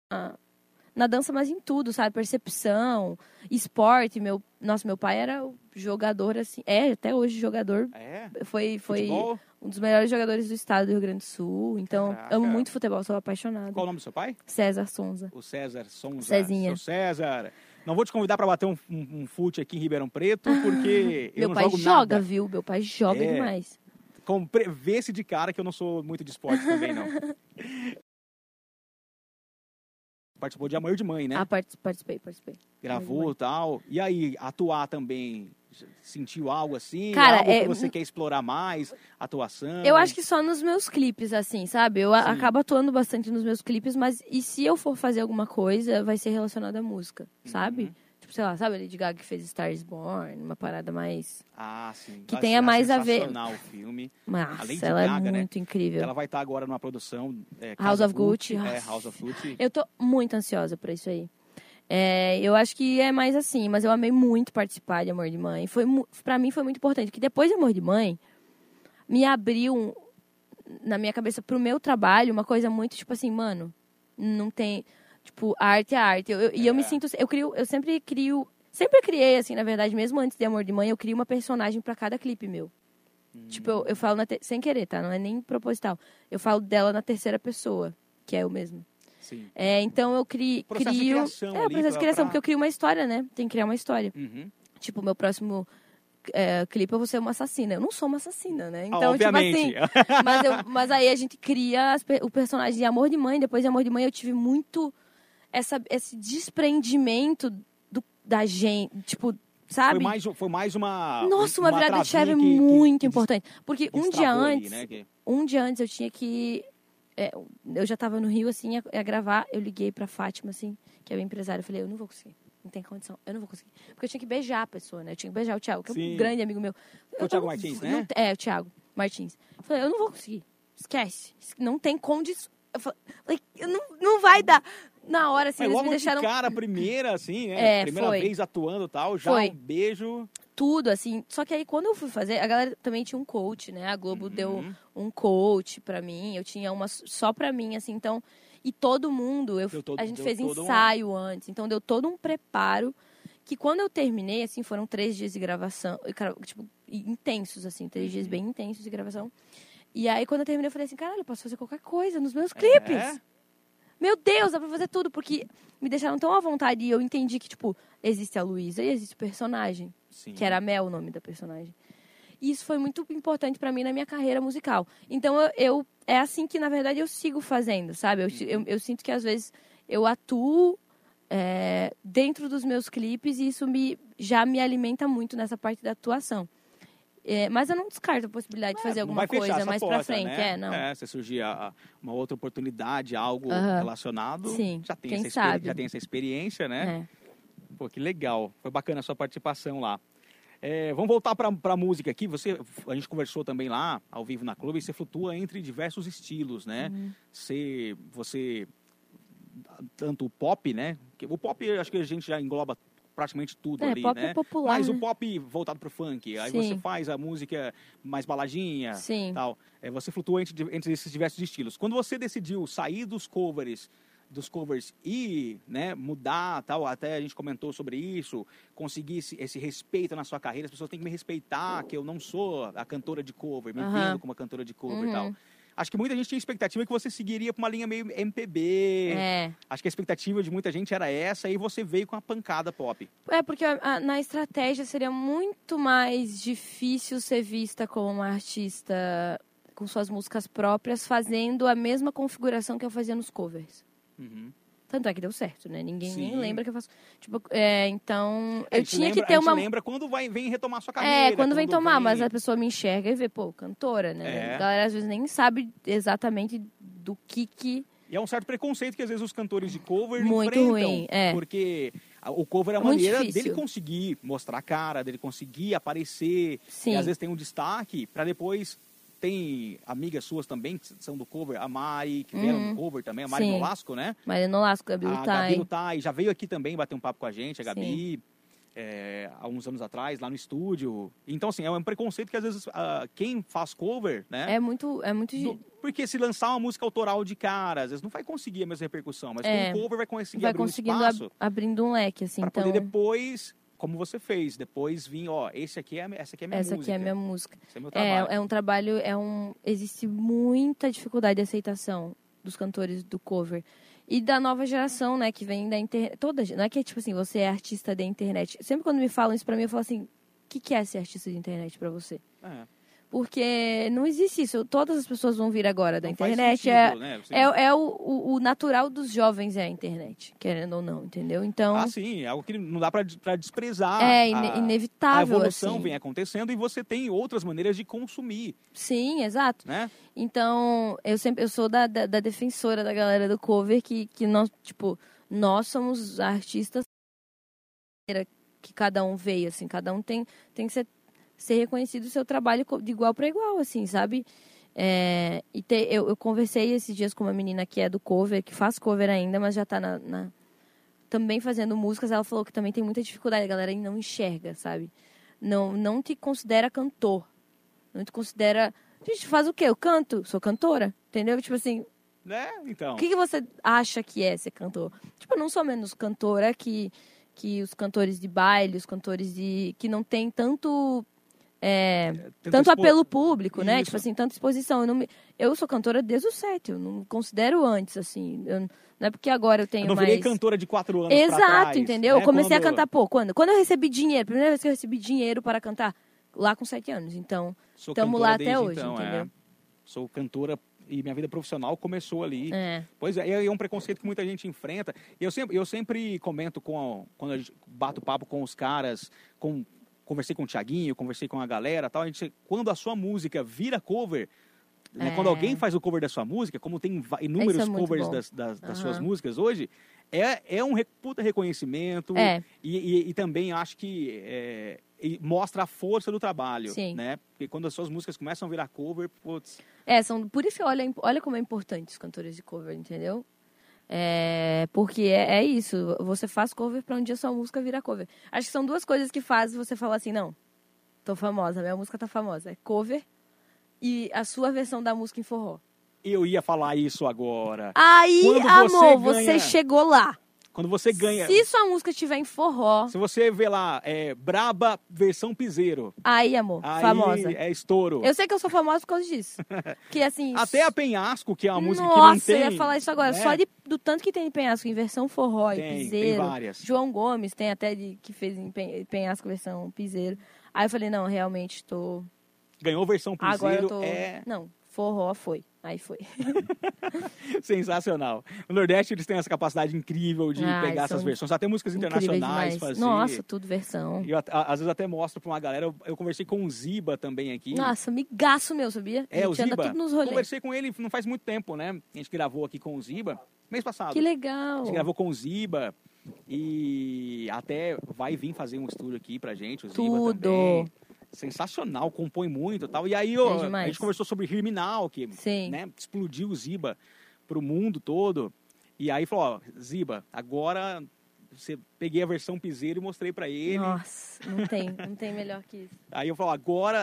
na dança, mas em tudo, sabe? Percepção, esporte. Meu, nossa, meu pai era jogador, assim, é, até hoje jogador. É? Foi, foi Futebol? um dos melhores jogadores do estado do Rio Grande do Sul. Então, Caraca. amo muito futebol, sou apaixonada. Qual o nome do seu pai? César Sonza. O César Sonza. Cezinha. Seu César. Não vou te convidar para bater um, um, um fute aqui em Ribeirão Preto, porque eu Meu não pai jogo joga, nada. viu? Meu pai joga É. demais. Vê-se de cara que eu não sou muito de esporte também, não. [LAUGHS] Participou de Amor de Mãe, né? Ah, partic- participei, participei. Gravou e tal. E aí, atuar também, sentiu algo assim? Cara, algo é- que você quer explorar mais? Atuação? Eu acho que só nos meus clipes, assim, sabe? Eu Sim. acabo atuando bastante nos meus clipes, mas e se eu for fazer alguma coisa, vai ser relacionada à música, sabe? Tipo, sei lá, sabe a Lady Gaga que fez Stars Born, uma parada mais... Ah, sim. que Vai tenha mais a ver- o filme. Nossa, Lady ela Gaga, é né? muito incrível. Ela vai estar agora numa produção... é, House of Gucci. É, Nossa. House of Gucci. Eu tô muito ansiosa pra isso aí. É, eu acho que é mais assim, mas eu amei muito participar de Amor de Mãe. Foi, pra mim foi muito importante, porque depois de Amor de Mãe, me abriu um- na minha cabeça pro meu trabalho uma coisa muito tipo assim, mano, não tem. Tipo, arte é arte. Eu- eu- E eu me É. sinto. Eu, crio, eu sempre crio. Sempre criei, assim, na verdade, mesmo antes de Amor de Mãe, eu crio uma personagem pra cada clipe meu. Tipo, eu, eu falo na te- sem querer, tá? Não é nem proposital. Eu falo dela na terceira pessoa, que é eu mesmo. Sim. É, então eu cri, Processo de crio. criação é, ali processo de criação, pra- porque eu crio uma história, né? Tem que criar uma história. Uhum. Tipo, meu próximo é, clipe eu vou ser uma assassina. Eu não sou uma assassina, né? Então, Obviamente. tipo assim. Mas, eu- mas aí a gente cria as o personagem de Amor de Mãe. Depois de Amor de Mãe eu tive muito essa, esse desprendimento do, da gente. Tipo, sabe? Foi mais, foi mais uma. Nossa, uma, virada de chave que- muito que importante. Porque um dia antes, né, que- um dia antes eu tinha que. é, eu já tava no Rio, assim, a, a gravar. Eu liguei pra Fátima, assim, que é o empresário. Eu falei, eu não vou conseguir. Não tem condição. Eu não vou conseguir. Porque eu tinha que beijar a pessoa, né? Eu tinha que beijar o Thiago, que é Sim. um grande amigo meu. Foi o Eu Thiago não- Martins, não né? é, o Thiago Martins. Eu falei, eu não vou conseguir. Esquece. Não tem condição. Eu falei, não, não vai dar. Na hora, assim, Mas eles me deixaram de cara, a primeira, assim, né? É, primeira foi. vez atuando e tal, já Foi. um beijo. tudo, assim. Só que aí, quando eu fui fazer, a galera também tinha um coach, né? A Globo deu Uhum. um coach pra mim. Eu tinha uma só pra mim, assim. Então, e todo mundo, eu, Deu todo- a gente deu fez todo um- ensaio antes. Então, deu todo um preparo. Que quando eu terminei, assim, foram três dias de gravação. Tipo, intensos, assim. Três Uhum. dias bem intensos de gravação. E aí, quando eu terminei, eu falei assim, caralho, eu posso fazer qualquer coisa nos meus clipes. Meu Deus, dá pra fazer tudo. Porque me deixaram tão à vontade. E eu entendi que, tipo, existe a Luísa e existe o personagem Sim. que era a Mel o nome da personagem. E isso foi muito importante pra mim na minha carreira musical. Então eu, eu- é assim que na verdade eu sigo fazendo, sabe? Eu, eu, eu sinto que às vezes eu atuo é, dentro dos meus clipes e isso me já me alimenta muito nessa parte da atuação. É, mas eu não descarto a possibilidade de fazer É, alguma coisa mais porta, pra frente, né? é, não. É, se surgir a- a- uma outra oportunidade, algo relacionado, Sim, já tem, quem essa sabe? já tem essa experiência, né? É. Pô, que legal. Foi bacana a sua participação lá. É, vamos voltar para a música aqui. Você, a gente conversou também lá, ao vivo na clube, e você flutua entre diversos estilos, né? Uhum. Você, você, tanto o pop, né? O pop, acho que a gente já engloba praticamente tudo É, ali, pop né? é popular, Mas o né? pop voltado pro funk, aí Sim. você faz a música mais baladinha, Sim. tal. É, você flutua entre, entre esses diversos estilos. Quando você decidiu sair dos covers, dos covers e né, mudar, tal, até a gente comentou sobre isso, conseguir esse, esse respeito na sua carreira, as pessoas têm que me respeitar, que eu não sou a cantora de cover, me Aham. vendo como a cantora de cover e Uhum. tal. Acho que muita gente tinha expectativa que você seguiria para uma linha meio MPB. É. Acho que a expectativa de muita gente era essa e você veio com a pancada pop. É, porque a- a- na estratégia seria muito mais difícil ser vista como uma artista com suas músicas próprias, fazendo a mesma configuração que eu fazia nos covers. Uhum. Tanto é que deu certo, né? Ninguém Sim. nem lembra que eu faço. Tipo, é, então. A Eu tinha lembra- que ter uma. lembra quando vai, vem retomar sua carreira. É, quando vem tomar, mas a pessoa me enxerga e vê, pô, cantora, né? É. A galera às vezes nem sabe exatamente do que que. E é um certo preconceito que às vezes os cantores de cover Muito enfrentam. ruim, é. Porque o cover é a É muito maneira difícil. dele conseguir mostrar a cara, dele conseguir aparecer. Sim. E às vezes tem um destaque para depois tem amigas suas também que são do cover, a Mari, que vieram Uhum. do cover também, a Mari Sim. Nolasco, né? Maria Nolasco, Gabi a Gabi Lutai. Lutai, já veio aqui também bater um papo com a gente, a Gabi, é, há uns anos atrás, lá no estúdio. Então, assim, é um preconceito que às vezes ah, quem faz cover, né? É muito, é muito... do- porque se lançar uma música autoral de cara, às vezes não vai conseguir a mesma repercussão, mas É. com o cover vai conseguir vai abrir um conseguindo ab- espaço abrindo um leque, assim. para Então, poder depois, como você fez, depois vir, ó, esse aqui é, essa aqui é minha essa música. aqui é a minha música. Esse é meu trabalho. É, é um trabalho, é um. Existe muita dificuldade de aceitação dos cantores do cover. E da nova geração, né, que vem da internet. Toda, não é que é tipo assim, você é artista da internet. Sempre quando me falam isso pra mim, eu falo assim: o que, que é ser artista de internet pra você? É. Porque não existe isso. Todas as pessoas vão vir agora da Não internet. sentido, é, né? É, é o, o, o natural dos jovens é a internet, querendo ou não, entendeu? Então. Ah, sim, é algo que não dá para desprezar. é a- ine- inevitável. A evolução assim. vem acontecendo e você tem outras maneiras de consumir, Sim, exato. né? Então, eu sempre eu sou da, da, da defensora da galera do cover que, que nós, tipo, nós somos artistas que cada um veio, assim, cada um tem, tem que ser, ser reconhecido o seu trabalho de igual para igual, assim, sabe? É, e te- eu, eu conversei esses dias com uma menina que é do cover, que faz cover ainda, mas já tá na, na- também fazendo músicas. Ela falou que também tem muita dificuldade, a galera não enxerga, sabe? Não, não te considera cantor. Não te considera. Gente, faz o quê? Eu canto? Sou cantora? Entendeu? Tipo assim, Né? Então. o que, que você acha que é ser cantor? Tipo, eu não sou menos cantora que, que os cantores de baile, os cantores de. que não tem tanto. É, tenta tanto expor- apelo público, né? Isso. Tipo assim, tanta exposição. Eu, não me- eu sou cantora desde o sete, eu não considero antes, assim. Eu- não é porque agora eu tenho Eu não mais. virei cantora de quatro anos Exato, trás, entendeu? né? Eu comecei Quando- a cantar, pô, quando? Quando eu recebi dinheiro, primeira vez que eu recebi dinheiro para cantar, lá com sete anos. Então, cantora lá até hoje, então, é. entendeu? Sou cantora e minha vida profissional começou ali. é. Pois é, é um preconceito que muita gente enfrenta. E eu sempre, eu sempre comento com quando gente bato papo com os caras, com conversei com o Thiaguinho, conversei com a galera, tal, a gente quando a sua música vira cover, né, É. quando alguém faz o cover da sua música, como tem inúmeros é covers bom. das, das, das Aham. suas músicas hoje, é, é um puta reconhecimento É. e, e- e também acho que é, mostra a força do trabalho, Sim. né? Porque quando as suas músicas começam a virar cover, putz, É, são, por isso olha, olha como é importante os cantores de cover, entendeu? É, porque é, é isso, você faz cover pra um dia sua música virar cover. Acho que são duas coisas que fazem você falar assim, não, tô famosa, minha música tá famosa. É cover e a sua versão da música em forró. eu ia falar isso agora. Aí, Quando você amor, ganha- você chegou lá. Quando você ganha. Se sua música tiver em forró, Se você vê lá, é, Braba versão piseiro. aí, amor, Aí famosa. é estouro. Eu sei que eu sou famosa por causa disso. [LAUGHS] Que assim. Até a Penhasco, que é uma música Nossa, que não tem. eu ia falar isso agora. né? Só de, do tanto que tem em penhasco, em versão forró e Tem, tem piseiro. várias. João Gomes tem até de, que fez em pen- penhasco versão piseiro. Aí eu falei, não, realmente tô. Ganhou versão Agora piseiro, eu tô. é Não, forró foi. Aí foi. [LAUGHS] sensacional. No Nordeste eles têm essa capacidade incrível de Ai, pegar essas versões. Até músicas internacionais fazer. Nossa, tudo versão. E eu, a- às vezes até mostro pra uma galera. Eu, eu conversei com o Ziba também aqui. Nossa, migaço meu, sabia? é, a o Ziba. tudo nos rolês. Conversei com ele não faz muito tempo, né? A gente gravou aqui com o Ziba. Mês passado. Que legal. A gente gravou com o Ziba e até vai vir fazer um estúdio aqui pra gente, o Ziba Tudo. também. Sensacional, compõe muito e tal. E aí É ó, a gente conversou sobre Herminal, que né, explodiu o Ziba pro mundo todo. E aí falou, ó, Ziba, agora você peguei a versão piseiro e mostrei pra ele. Nossa, não tem, [LAUGHS] não tem melhor que isso. Aí eu falo, agora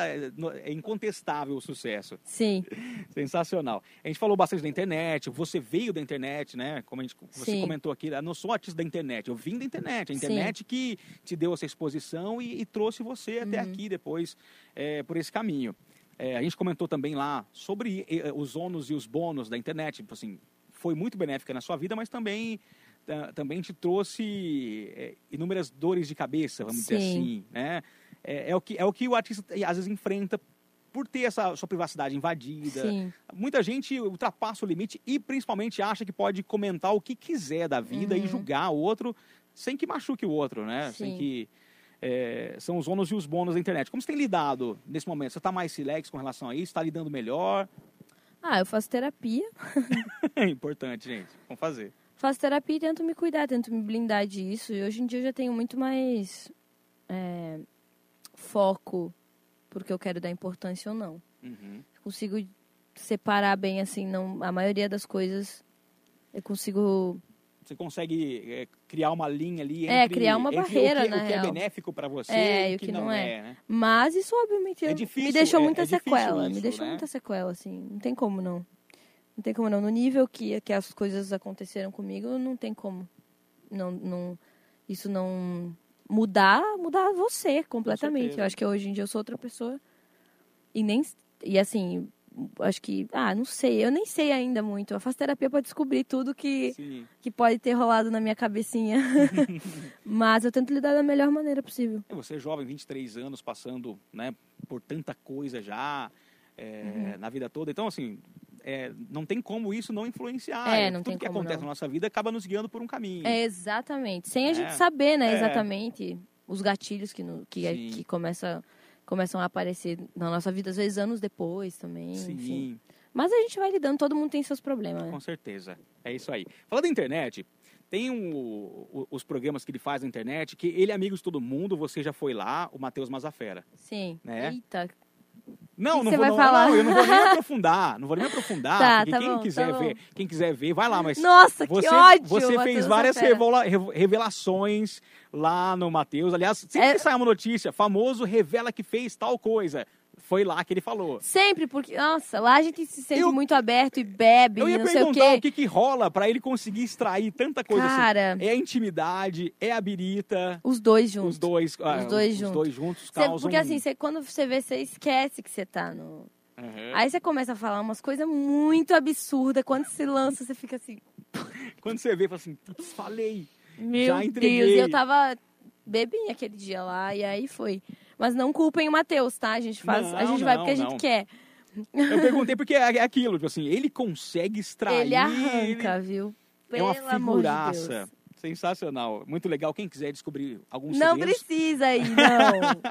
é incontestável o sucesso. Sim, [LAUGHS] Sensacional. A gente falou bastante da internet, você veio da internet, né? Como a gente, você Sim. comentou aqui, eu não sou artista da internet, eu vim da internet. A Sim. internet que te deu essa exposição e, e trouxe você até Uhum. aqui depois é, por esse caminho. É, a gente comentou também lá sobre os ônus e os bônus da internet. Tipo assim, foi muito benéfica na sua vida, mas também ta- também te trouxe é, inúmeras dores de cabeça, vamos dizer Sim. assim, né? É, é o que é o que o artista às vezes enfrenta por ter essa sua privacidade invadida. sim. Muita gente ultrapassa o limite e principalmente acha que pode comentar o que quiser da vida e julgar o outro sem que machuque o outro, né? Sem Uhum. Sim. que é, são os ônus e os bônus da internet. Como você tem lidado nesse momento? Você está mais relax com relação a isso? Está lidando melhor? Ah, eu faço terapia. É [LAUGHS] importante, gente. Vamos fazer. Faço terapia e tento me cuidar, tento me blindar disso. E hoje em dia eu já tenho muito mais é, foco porque eu quero dar importância ou não. Uhum. consigo separar bem, assim, não, a maioria das coisas eu consigo você consegue é, criar uma linha ali é, entre, é, criar uma barreira, o que, na o que real. é benéfico para você é, e o que, que não, não, é. é né? Mas isso, obviamente, é difícil, me deixou é, muita é sequela. Isso, me deixou né? muita sequela, assim. Não tem como não. Não tem como não. No nível que, que as coisas aconteceram comigo, não tem como. Não, não, isso não mudar, mudar você completamente. Eu acho que hoje em dia eu sou outra pessoa. E nem. E assim, acho que, ah, não sei, eu nem sei ainda muito. Eu faço terapia para descobrir tudo que, que pode ter rolado na minha cabecinha. [LAUGHS] Mas eu tento lidar da melhor maneira possível. Você é jovem, 23 anos, passando né, por tanta coisa já é, uhum. na vida toda. Então, assim, é, não tem como isso não influenciar. É, não Tudo que acontece não. na nossa vida acaba nos guiando por um caminho. É, exatamente. Sem a gente saber, né, É. exatamente os gatilhos que, no, que, que começa, começam a aparecer na nossa vida, às vezes anos depois também. Sim, enfim. Mas a gente vai lidando, todo mundo tem seus problemas. Né? com certeza. É isso aí. Falando da internet, tem um, os programas que ele faz na internet, que ele é amigo de todo mundo, você já foi lá, o Matheus Mazafera. Sim. Né? Eita. Não, que não você vou não, falar? não, eu não vou nem aprofundar, não vou nem aprofundar, Tá, porque tá quem bom, quiser tá ver, quem quiser ver, vai lá, mas Nossa, você, que ódio! você fez Matheus várias revola- rev- revelações lá no Matheus. Aliás, sempre É- que sai uma notícia, famoso revela que fez tal coisa. Foi lá que ele falou. Sempre, porque, nossa, lá a gente se sente Eu- muito aberto e bebe, Eu ia não sei o perguntar quê. o que, que rola pra ele conseguir extrair tanta coisa Cara. assim. É a intimidade, é a birita, Os dois juntos. os dois, ah, dois os juntos. dois juntos Cê- causam... porque assim, cê, quando você vê, você esquece que você tá no. Uhum. Aí você começa a falar umas coisas muito absurdas. Quando se lança, você fica assim, [LAUGHS] Quando você vê, fala assim, "Putz, falei. meu Já Deus. entreguei. E eu tava bebinha aquele dia lá, e aí foi. Mas não culpem o Matheus, tá? A gente faz. a Não, gente vai não, porque a não. gente quer. Eu perguntei porque é é aquilo, tipo assim, ele consegue extrair... Ele arranca, viu? É uma Pelo amor de figuraça. Deus. Sensacional. Muito legal. Quem quiser descobrir alguns Não segredos... precisa ir, [LAUGHS] não.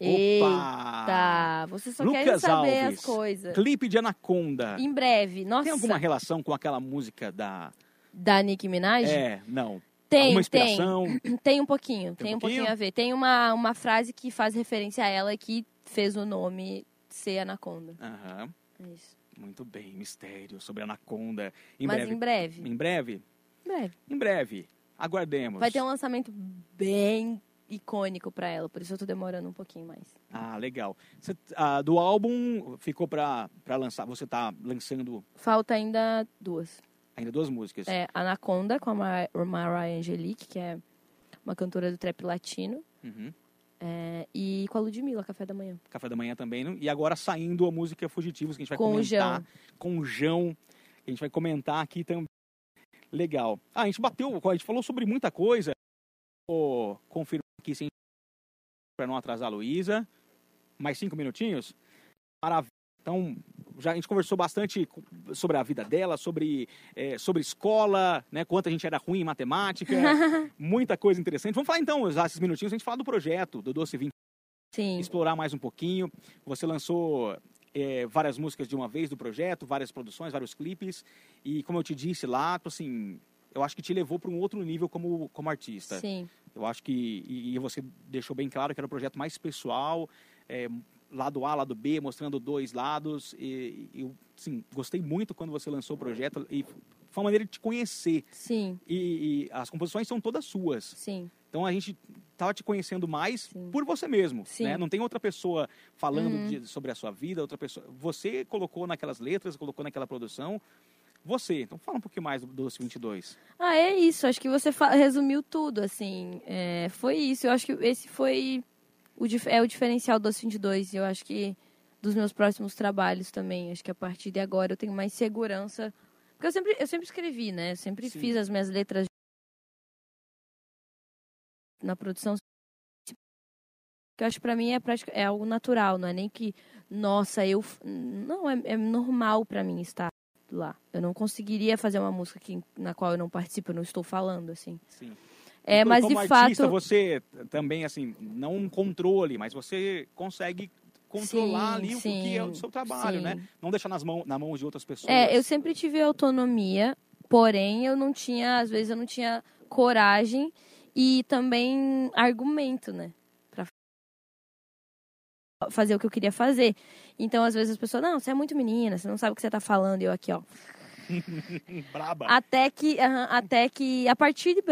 Opa! Eita, você só quer Lucas saber Alves, as coisas. Clipe de Anaconda. Em breve. Nossa, Tem alguma relação com aquela música da... da Nicki Minaj? É, não. Tem, Alguma tem. inspiração? [CLEARS THROAT] Tem um pouquinho, Tem tem, um pouquinho pouquinho? a ver. Tem uma, uma frase que faz referência a ela que fez o nome ser Anaconda. Aham. É isso. Muito bem, mistério sobre Anaconda. Em Mas breve. em breve. Em breve? Em breve. Em breve. Aguardemos. Vai ter um lançamento bem icônico pra ela, por isso eu tô demorando um pouquinho mais. Ah, legal. Você- ah, do álbum ficou pra lançar. Você tá lançando Falta ainda duas. Ainda duas músicas. É Anaconda com a Mar Mariah Angelique, que é uma cantora do trap latino, Uhum. é, e com a Ludmilla, Café da Manhã. Café da manhã também. né? E agora saindo a música Fugitivos, que a gente vai Com o comentar. Com o Jão. Que a gente vai comentar aqui também. Legal. Ah, a gente bateu, a gente falou sobre muita coisa. Vou confirmar aqui sem para não atrasar a Luísa. Mais cinco minutinhos. Maravilha. Então, já a gente conversou bastante sobre a vida dela, sobre, eh, sobre escola, né? Quanto a gente era ruim em matemática. [LAUGHS] muita coisa interessante. Vamos falar então, usar esses minutinhos, a gente falar do projeto, do Doce 20 Sim. explorar mais um pouquinho. Você lançou é, várias músicas de uma vez do projeto, várias produções, vários clipes. E como eu te disse lá, tipo assim, eu acho que te levou para um outro nível como, como artista. Sim. Eu acho que, e, e você deixou bem claro que era um projeto mais pessoal, é, lado A, lado B, mostrando dois lados. E, eu, assim, gostei muito quando você lançou o projeto e foi uma maneira de te conhecer. Sim. E, e as composições são todas suas. Sim. Então a gente estava te conhecendo mais Sim. por você mesmo, Sim. né? Não tem outra pessoa falando Uhum. de- sobre a sua vida, outra pessoa. Você colocou naquelas letras, colocou naquela produção, você. Então fala um pouquinho mais do Doce 22. Ah, é isso. Acho que você resumiu tudo, assim. É, foi isso. Eu acho que esse foi o, é o diferencial do 22. Eu acho que dos meus próximos trabalhos também. Acho que a partir de agora eu tenho mais segurança. Porque eu sempre, eu sempre escrevi, né? Eu sempre Sim. fiz as minhas letras na produção. Que eu acho que pra mim é, prática, é algo natural, não é nem que, nossa, eu. Não, é, é normal pra mim estar lá. Eu não conseguiria fazer uma música que, na qual eu não participo, eu não estou falando, assim. Sim. É, E mas como de artista, fato. você também assim, não um controle, mas você consegue controlar Sim, ali o sim, que é o seu trabalho, sim. né? Não deixar nas mãos, na mão de outras pessoas. É, eu sempre tive autonomia, porém eu não tinha, às vezes eu não tinha coragem e também argumento, né? Pra... fazer o que eu queria fazer. Então, às vezes as pessoas, não, você é muito menina, você não sabe o que você tá falando. E eu aqui, ó. [LAUGHS] Braba. Até que, até que a partir de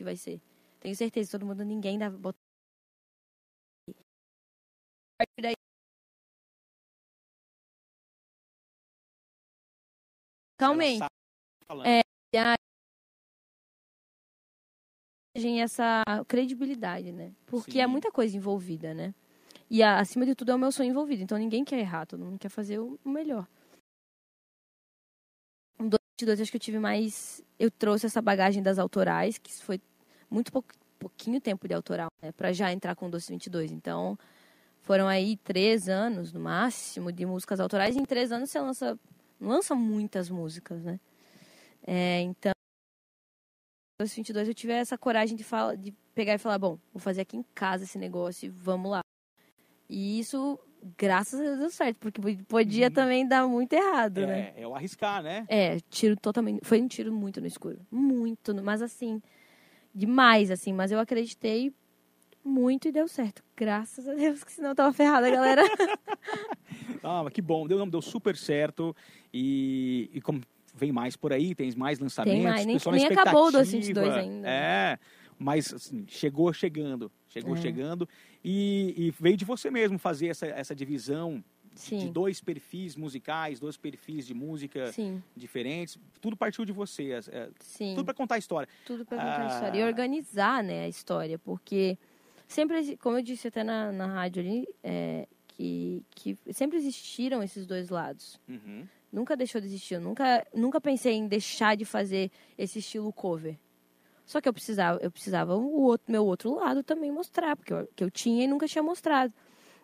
que vai ser. Tenho certeza, todo mundo, ninguém dá botar. Daí. Calmamente. É, a essa credibilidade, né? Porque é Sim. é muita coisa envolvida, né? E acima de tudo é o meu sonho envolvido. Então ninguém quer errar, todo mundo quer fazer o melhor. Em 2022 acho que eu tive mais. Eu trouxe essa bagagem das autorais, que foi muito pou, pouquinho tempo de autoral, né? Pra já entrar com o Doce 22. Então foram aí três anos no máximo de músicas autorais. E em três anos você lança. Não lança muitas músicas, né? É, então. 22 eu tive essa coragem de, fala, de pegar e falar, bom, vou fazer aqui em casa esse negócio e vamos lá. E isso, graças a Deus, deu certo, porque podia hum. também dar muito errado, é, né? É o arriscar, né? É, tiro totalmente. Foi um tiro muito no escuro. Muito, mas assim, demais, assim. Mas eu acreditei muito e deu certo. Graças a Deus, que senão eu tava ferrada, galera. [LAUGHS] ah, que bom, deu, deu super certo. E, e como vem mais por aí, tem mais lançamentos. Tem mais, nem, nem acabou o 222 ainda. É, mas assim, chegou chegando, chegou é. chegando e, e, veio de você mesmo fazer essa, essa divisão Sim. de dois perfis musicais, dois perfis de música Sim. diferentes. Tudo partiu de você, é, é Sim. tudo para contar a história. Tudo para contar ah... a história e organizar, né, a história, porque sempre, como eu disse até na, na rádio ali, é, que, que sempre existiram esses dois lados. Uhum. Nunca deixou de existir. Eu nunca, nunca pensei em deixar de fazer esse estilo cover. Só que eu precisava, eu precisava o outro, meu outro lado também mostrar, porque eu, que eu tinha e nunca tinha mostrado.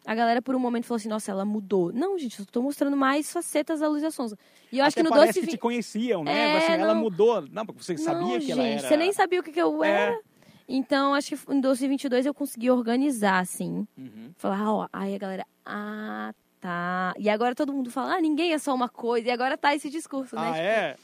A galera, por um momento, falou assim, nossa, ela mudou. Não, gente, eu estou mostrando mais facetas da Luísa Sonza. E eu Até acho que no parece Doce... que te conheciam, né? É, assim, ela mudou. Não, porque você não, sabia que gente, ela era... você nem sabia o que, que eu é. era. Então, acho que em 2022 eu consegui organizar, assim. Uhum. Falar, ó, aí a galera, ah, tá. E agora todo mundo fala, ah, ninguém é só uma coisa. E agora tá esse discurso, né? Ah, tipo, é?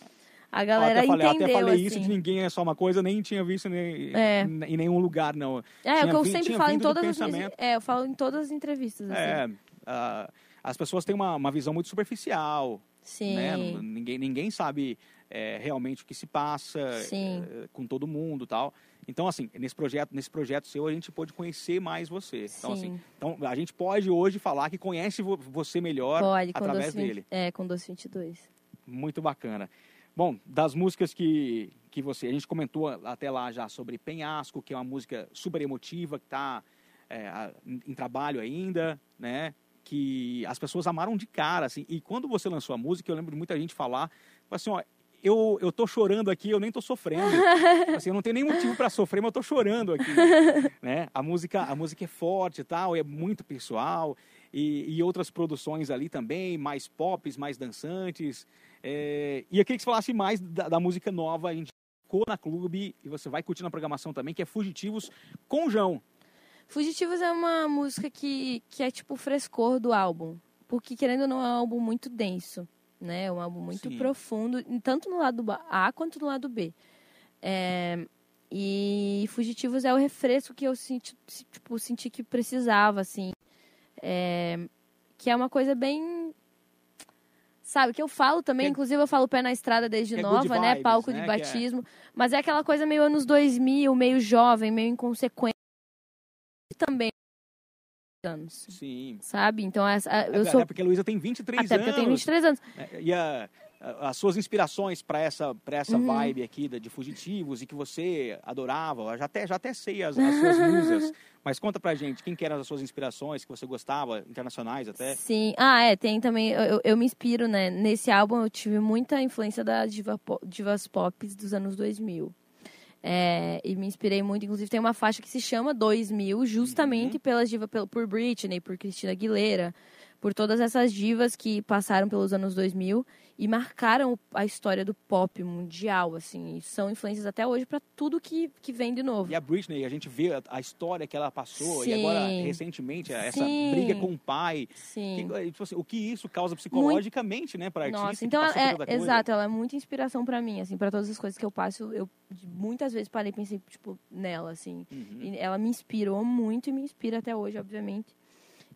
A galera até falei, entendeu, até falei assim. isso de ninguém é só uma coisa, nem tinha visto nem, é. em nenhum lugar, não. É, tinha, o que eu sempre falo em todas as É, eu falo em todas as entrevistas. Assim. É, uh, as pessoas têm uma, uma visão muito superficial. Sim. Né? Ninguém, ninguém sabe é, realmente o que se passa é, com todo mundo tal. Então, assim, nesse projeto, nesse projeto seu, a gente pode conhecer mais você. Então, assim, então, a gente pode hoje falar que conhece você melhor pode, através dele. É, com 222. Muito bacana. Bom, das músicas que, que você. A gente comentou até lá já sobre Penhasco, que é uma música super emotiva, que está é, em trabalho ainda, né? Que as pessoas amaram de cara, assim. E quando você lançou a música, eu lembro de muita gente falar, assim, ó, eu, eu tô chorando aqui, eu nem tô sofrendo. [LAUGHS] assim, eu não tenho nem motivo para sofrer, mas eu tô chorando aqui. né? A música, a música é forte e tal, é muito pessoal. E, e outras produções ali também, mais pop, mais dançantes. É, e eu queria que você falasse mais da, da música nova, a gente ficou na clube e você vai curtir na programação também, que é Fugitivos com João. Fugitivos é uma música que, que é tipo o frescor do álbum. Porque, querendo ou não, é um álbum muito denso. Né? É um álbum muito Sim. profundo, tanto no lado A quanto no lado B. É, e Fugitivos é o refresco que eu senti, tipo, senti que precisava, assim. É, que é uma coisa bem Sabe, que eu falo também, que, inclusive eu falo pé na estrada desde é nova, né? Vibes, Palco né? de é batismo. É... Mas é aquela coisa meio anos 2000, meio jovem, meio inconsequente. Também anos. Sim. Sabe? Então, essa, eu Até sou... porque a Luísa tem 23 Até anos. Até porque eu tenho 23 anos. É, e a, as suas inspirações para essa, pra essa uhum. vibe aqui de Fugitivos e que você adorava, eu já até, já até sei as, as suas musas. [LAUGHS] Mas conta pra gente, quem que eram as suas inspirações que você gostava, internacionais até? Sim, ah, é, tem também, eu, eu me inspiro, né? Nesse álbum eu tive muita influência da diva, divas pop dos anos 2000. É, e me inspirei muito, inclusive tem uma faixa que se chama 2000, justamente uhum. pelas divas, por Britney, por Cristina Aguilera, por todas essas divas que passaram pelos anos 2000 e marcaram a história do pop mundial, assim, e são influências até hoje para tudo que, que vem de novo. E a Britney, a gente vê a, a história que ela passou Sim. e agora recentemente essa Sim. briga com o pai. Sim. Que, tipo assim, o que isso causa psicologicamente, muito... né, para artista? Nossa, então é, exato, ela é muita inspiração para mim, assim, para todas as coisas que eu passo, eu muitas vezes parei e pensei tipo nela, assim. Uhum. ela me inspirou muito e me inspira até hoje, obviamente.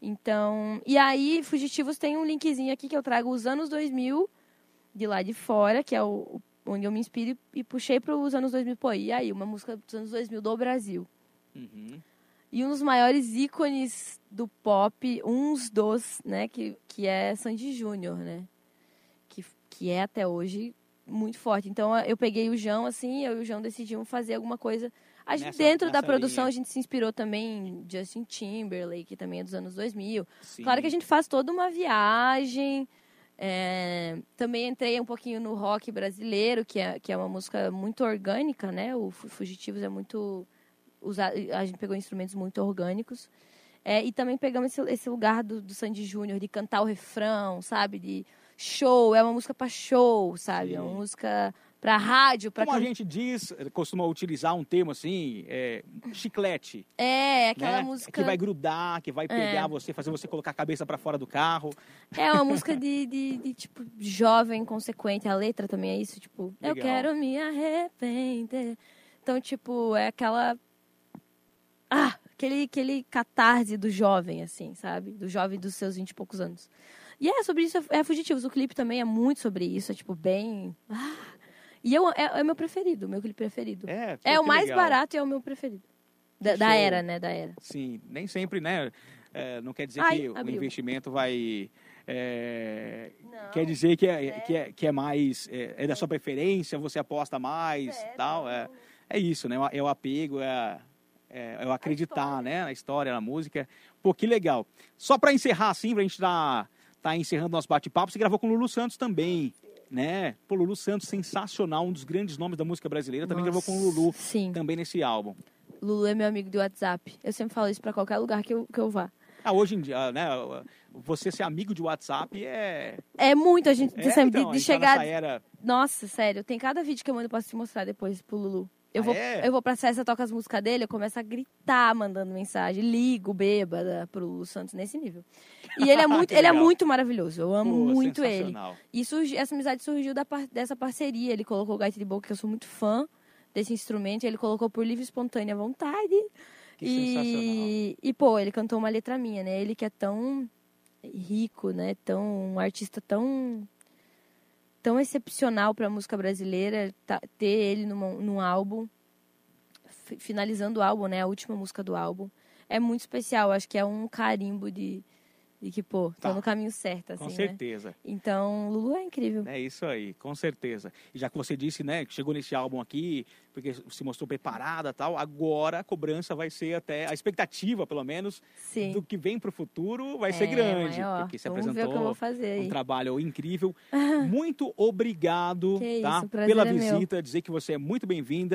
Então, e aí, Fugitivos tem um linkzinho aqui que eu trago os anos 2000 de lá de fora, que é o, onde eu me inspiro e puxei para os anos 2000. Pô, e aí, uma música dos anos 2000 do Brasil. Uhum. E um dos maiores ícones do pop, uns dos, né, que, que é Sandy Júnior, né? Que, que é até hoje muito forte. Então eu peguei o João, assim, eu e o João decidimos fazer alguma coisa a gente, nessa, dentro nessa da produção, linha. a gente se inspirou também em Justin Timberlake, que também é dos anos 2000. Sim. Claro que a gente faz toda uma viagem. É, também entrei um pouquinho no rock brasileiro, que é, que é uma música muito orgânica, né? O Fugitivos é muito. A gente pegou instrumentos muito orgânicos. É, e também pegamos esse, esse lugar do, do Sandy Júnior, de cantar o refrão, sabe? De show, é uma música para show, sabe? Sim. É uma música para rádio, para como a gente diz, costuma utilizar um termo assim, é, chiclete. É, aquela né? música que vai grudar, que vai pegar é. você, fazer você colocar a cabeça para fora do carro. É uma [LAUGHS] música de, de, de, tipo jovem, consequente. A letra também é isso, tipo, Legal. eu quero me arrepender. Então, tipo, é aquela ah, aquele aquele catarse do jovem assim, sabe? Do jovem dos seus vinte e poucos anos. E é sobre isso, é Fugitivos. O clipe também é muito sobre isso, é tipo bem. Ah, e eu, é, é meu preferido, meu clipe preferido. É, é o mais legal. barato e é o meu preferido. Da, da, era, né? Da era. Sim, nem sempre, né? É, não quer dizer Ai, que abriu. o investimento vai. É, não, quer dizer que é, é, que é, que é mais. É, é da sua preferência, você aposta mais é, tal. É, é isso, né? É o apego, é, é, é o acreditar né? na história, na música. Pô, que legal. Só para encerrar, assim, pra gente estar tá, tá encerrando nosso bate-papo, você gravou com o Lulu Santos também né? Pô, Lulu Santos, sensacional, um dos grandes nomes da música brasileira, também Nossa, gravou com o Lulu, sim. também nesse álbum. Lulu é meu amigo do WhatsApp. Eu sempre falo isso para qualquer lugar que eu, que eu vá. Ah, hoje em dia, né? Você ser amigo de WhatsApp é. É muito, a gente é, sempre então, de, de tá chegar. Tá era... Nossa, sério, tem cada vídeo que eu mando, posso te mostrar depois pro Lulu. Eu, ah, vou, é? eu vou pra festa, toca as músicas dele, eu começo a gritar mandando mensagem, ligo bêbada pro Santos nesse nível. E ele é [LAUGHS] muito, ele é muito maravilhoso. Eu amo Pô, muito ele. E surgi, essa amizade surgiu da, dessa parceria. Ele colocou o Gaita de Boca, que eu sou muito fã desse instrumento, ele colocou por livre e espontânea vontade. Que e, e, pô, ele cantou uma letra minha, né? Ele que é tão rico, né? Tão, um artista tão tão excepcional para a música brasileira tá, ter ele num, num álbum, finalizando o álbum, né? A última música do álbum. É muito especial, acho que é um carimbo de, de que, pô, tá. tô no caminho certo, assim, Com né? certeza. Né? Então, Lulu é incrível. É isso aí, com certeza. E já que você disse, né, que chegou nesse álbum aqui, porque se mostrou preparada tal, agora a cobrança vai ser até, a expectativa, pelo menos, Sim. do que vem para o futuro vai é, ser grande. Maior. Porque se Vamos apresentou um trabalho incrível. [LAUGHS] muito obrigado que tá, isso, pela é visita, dizer que você é muito bem-vinda.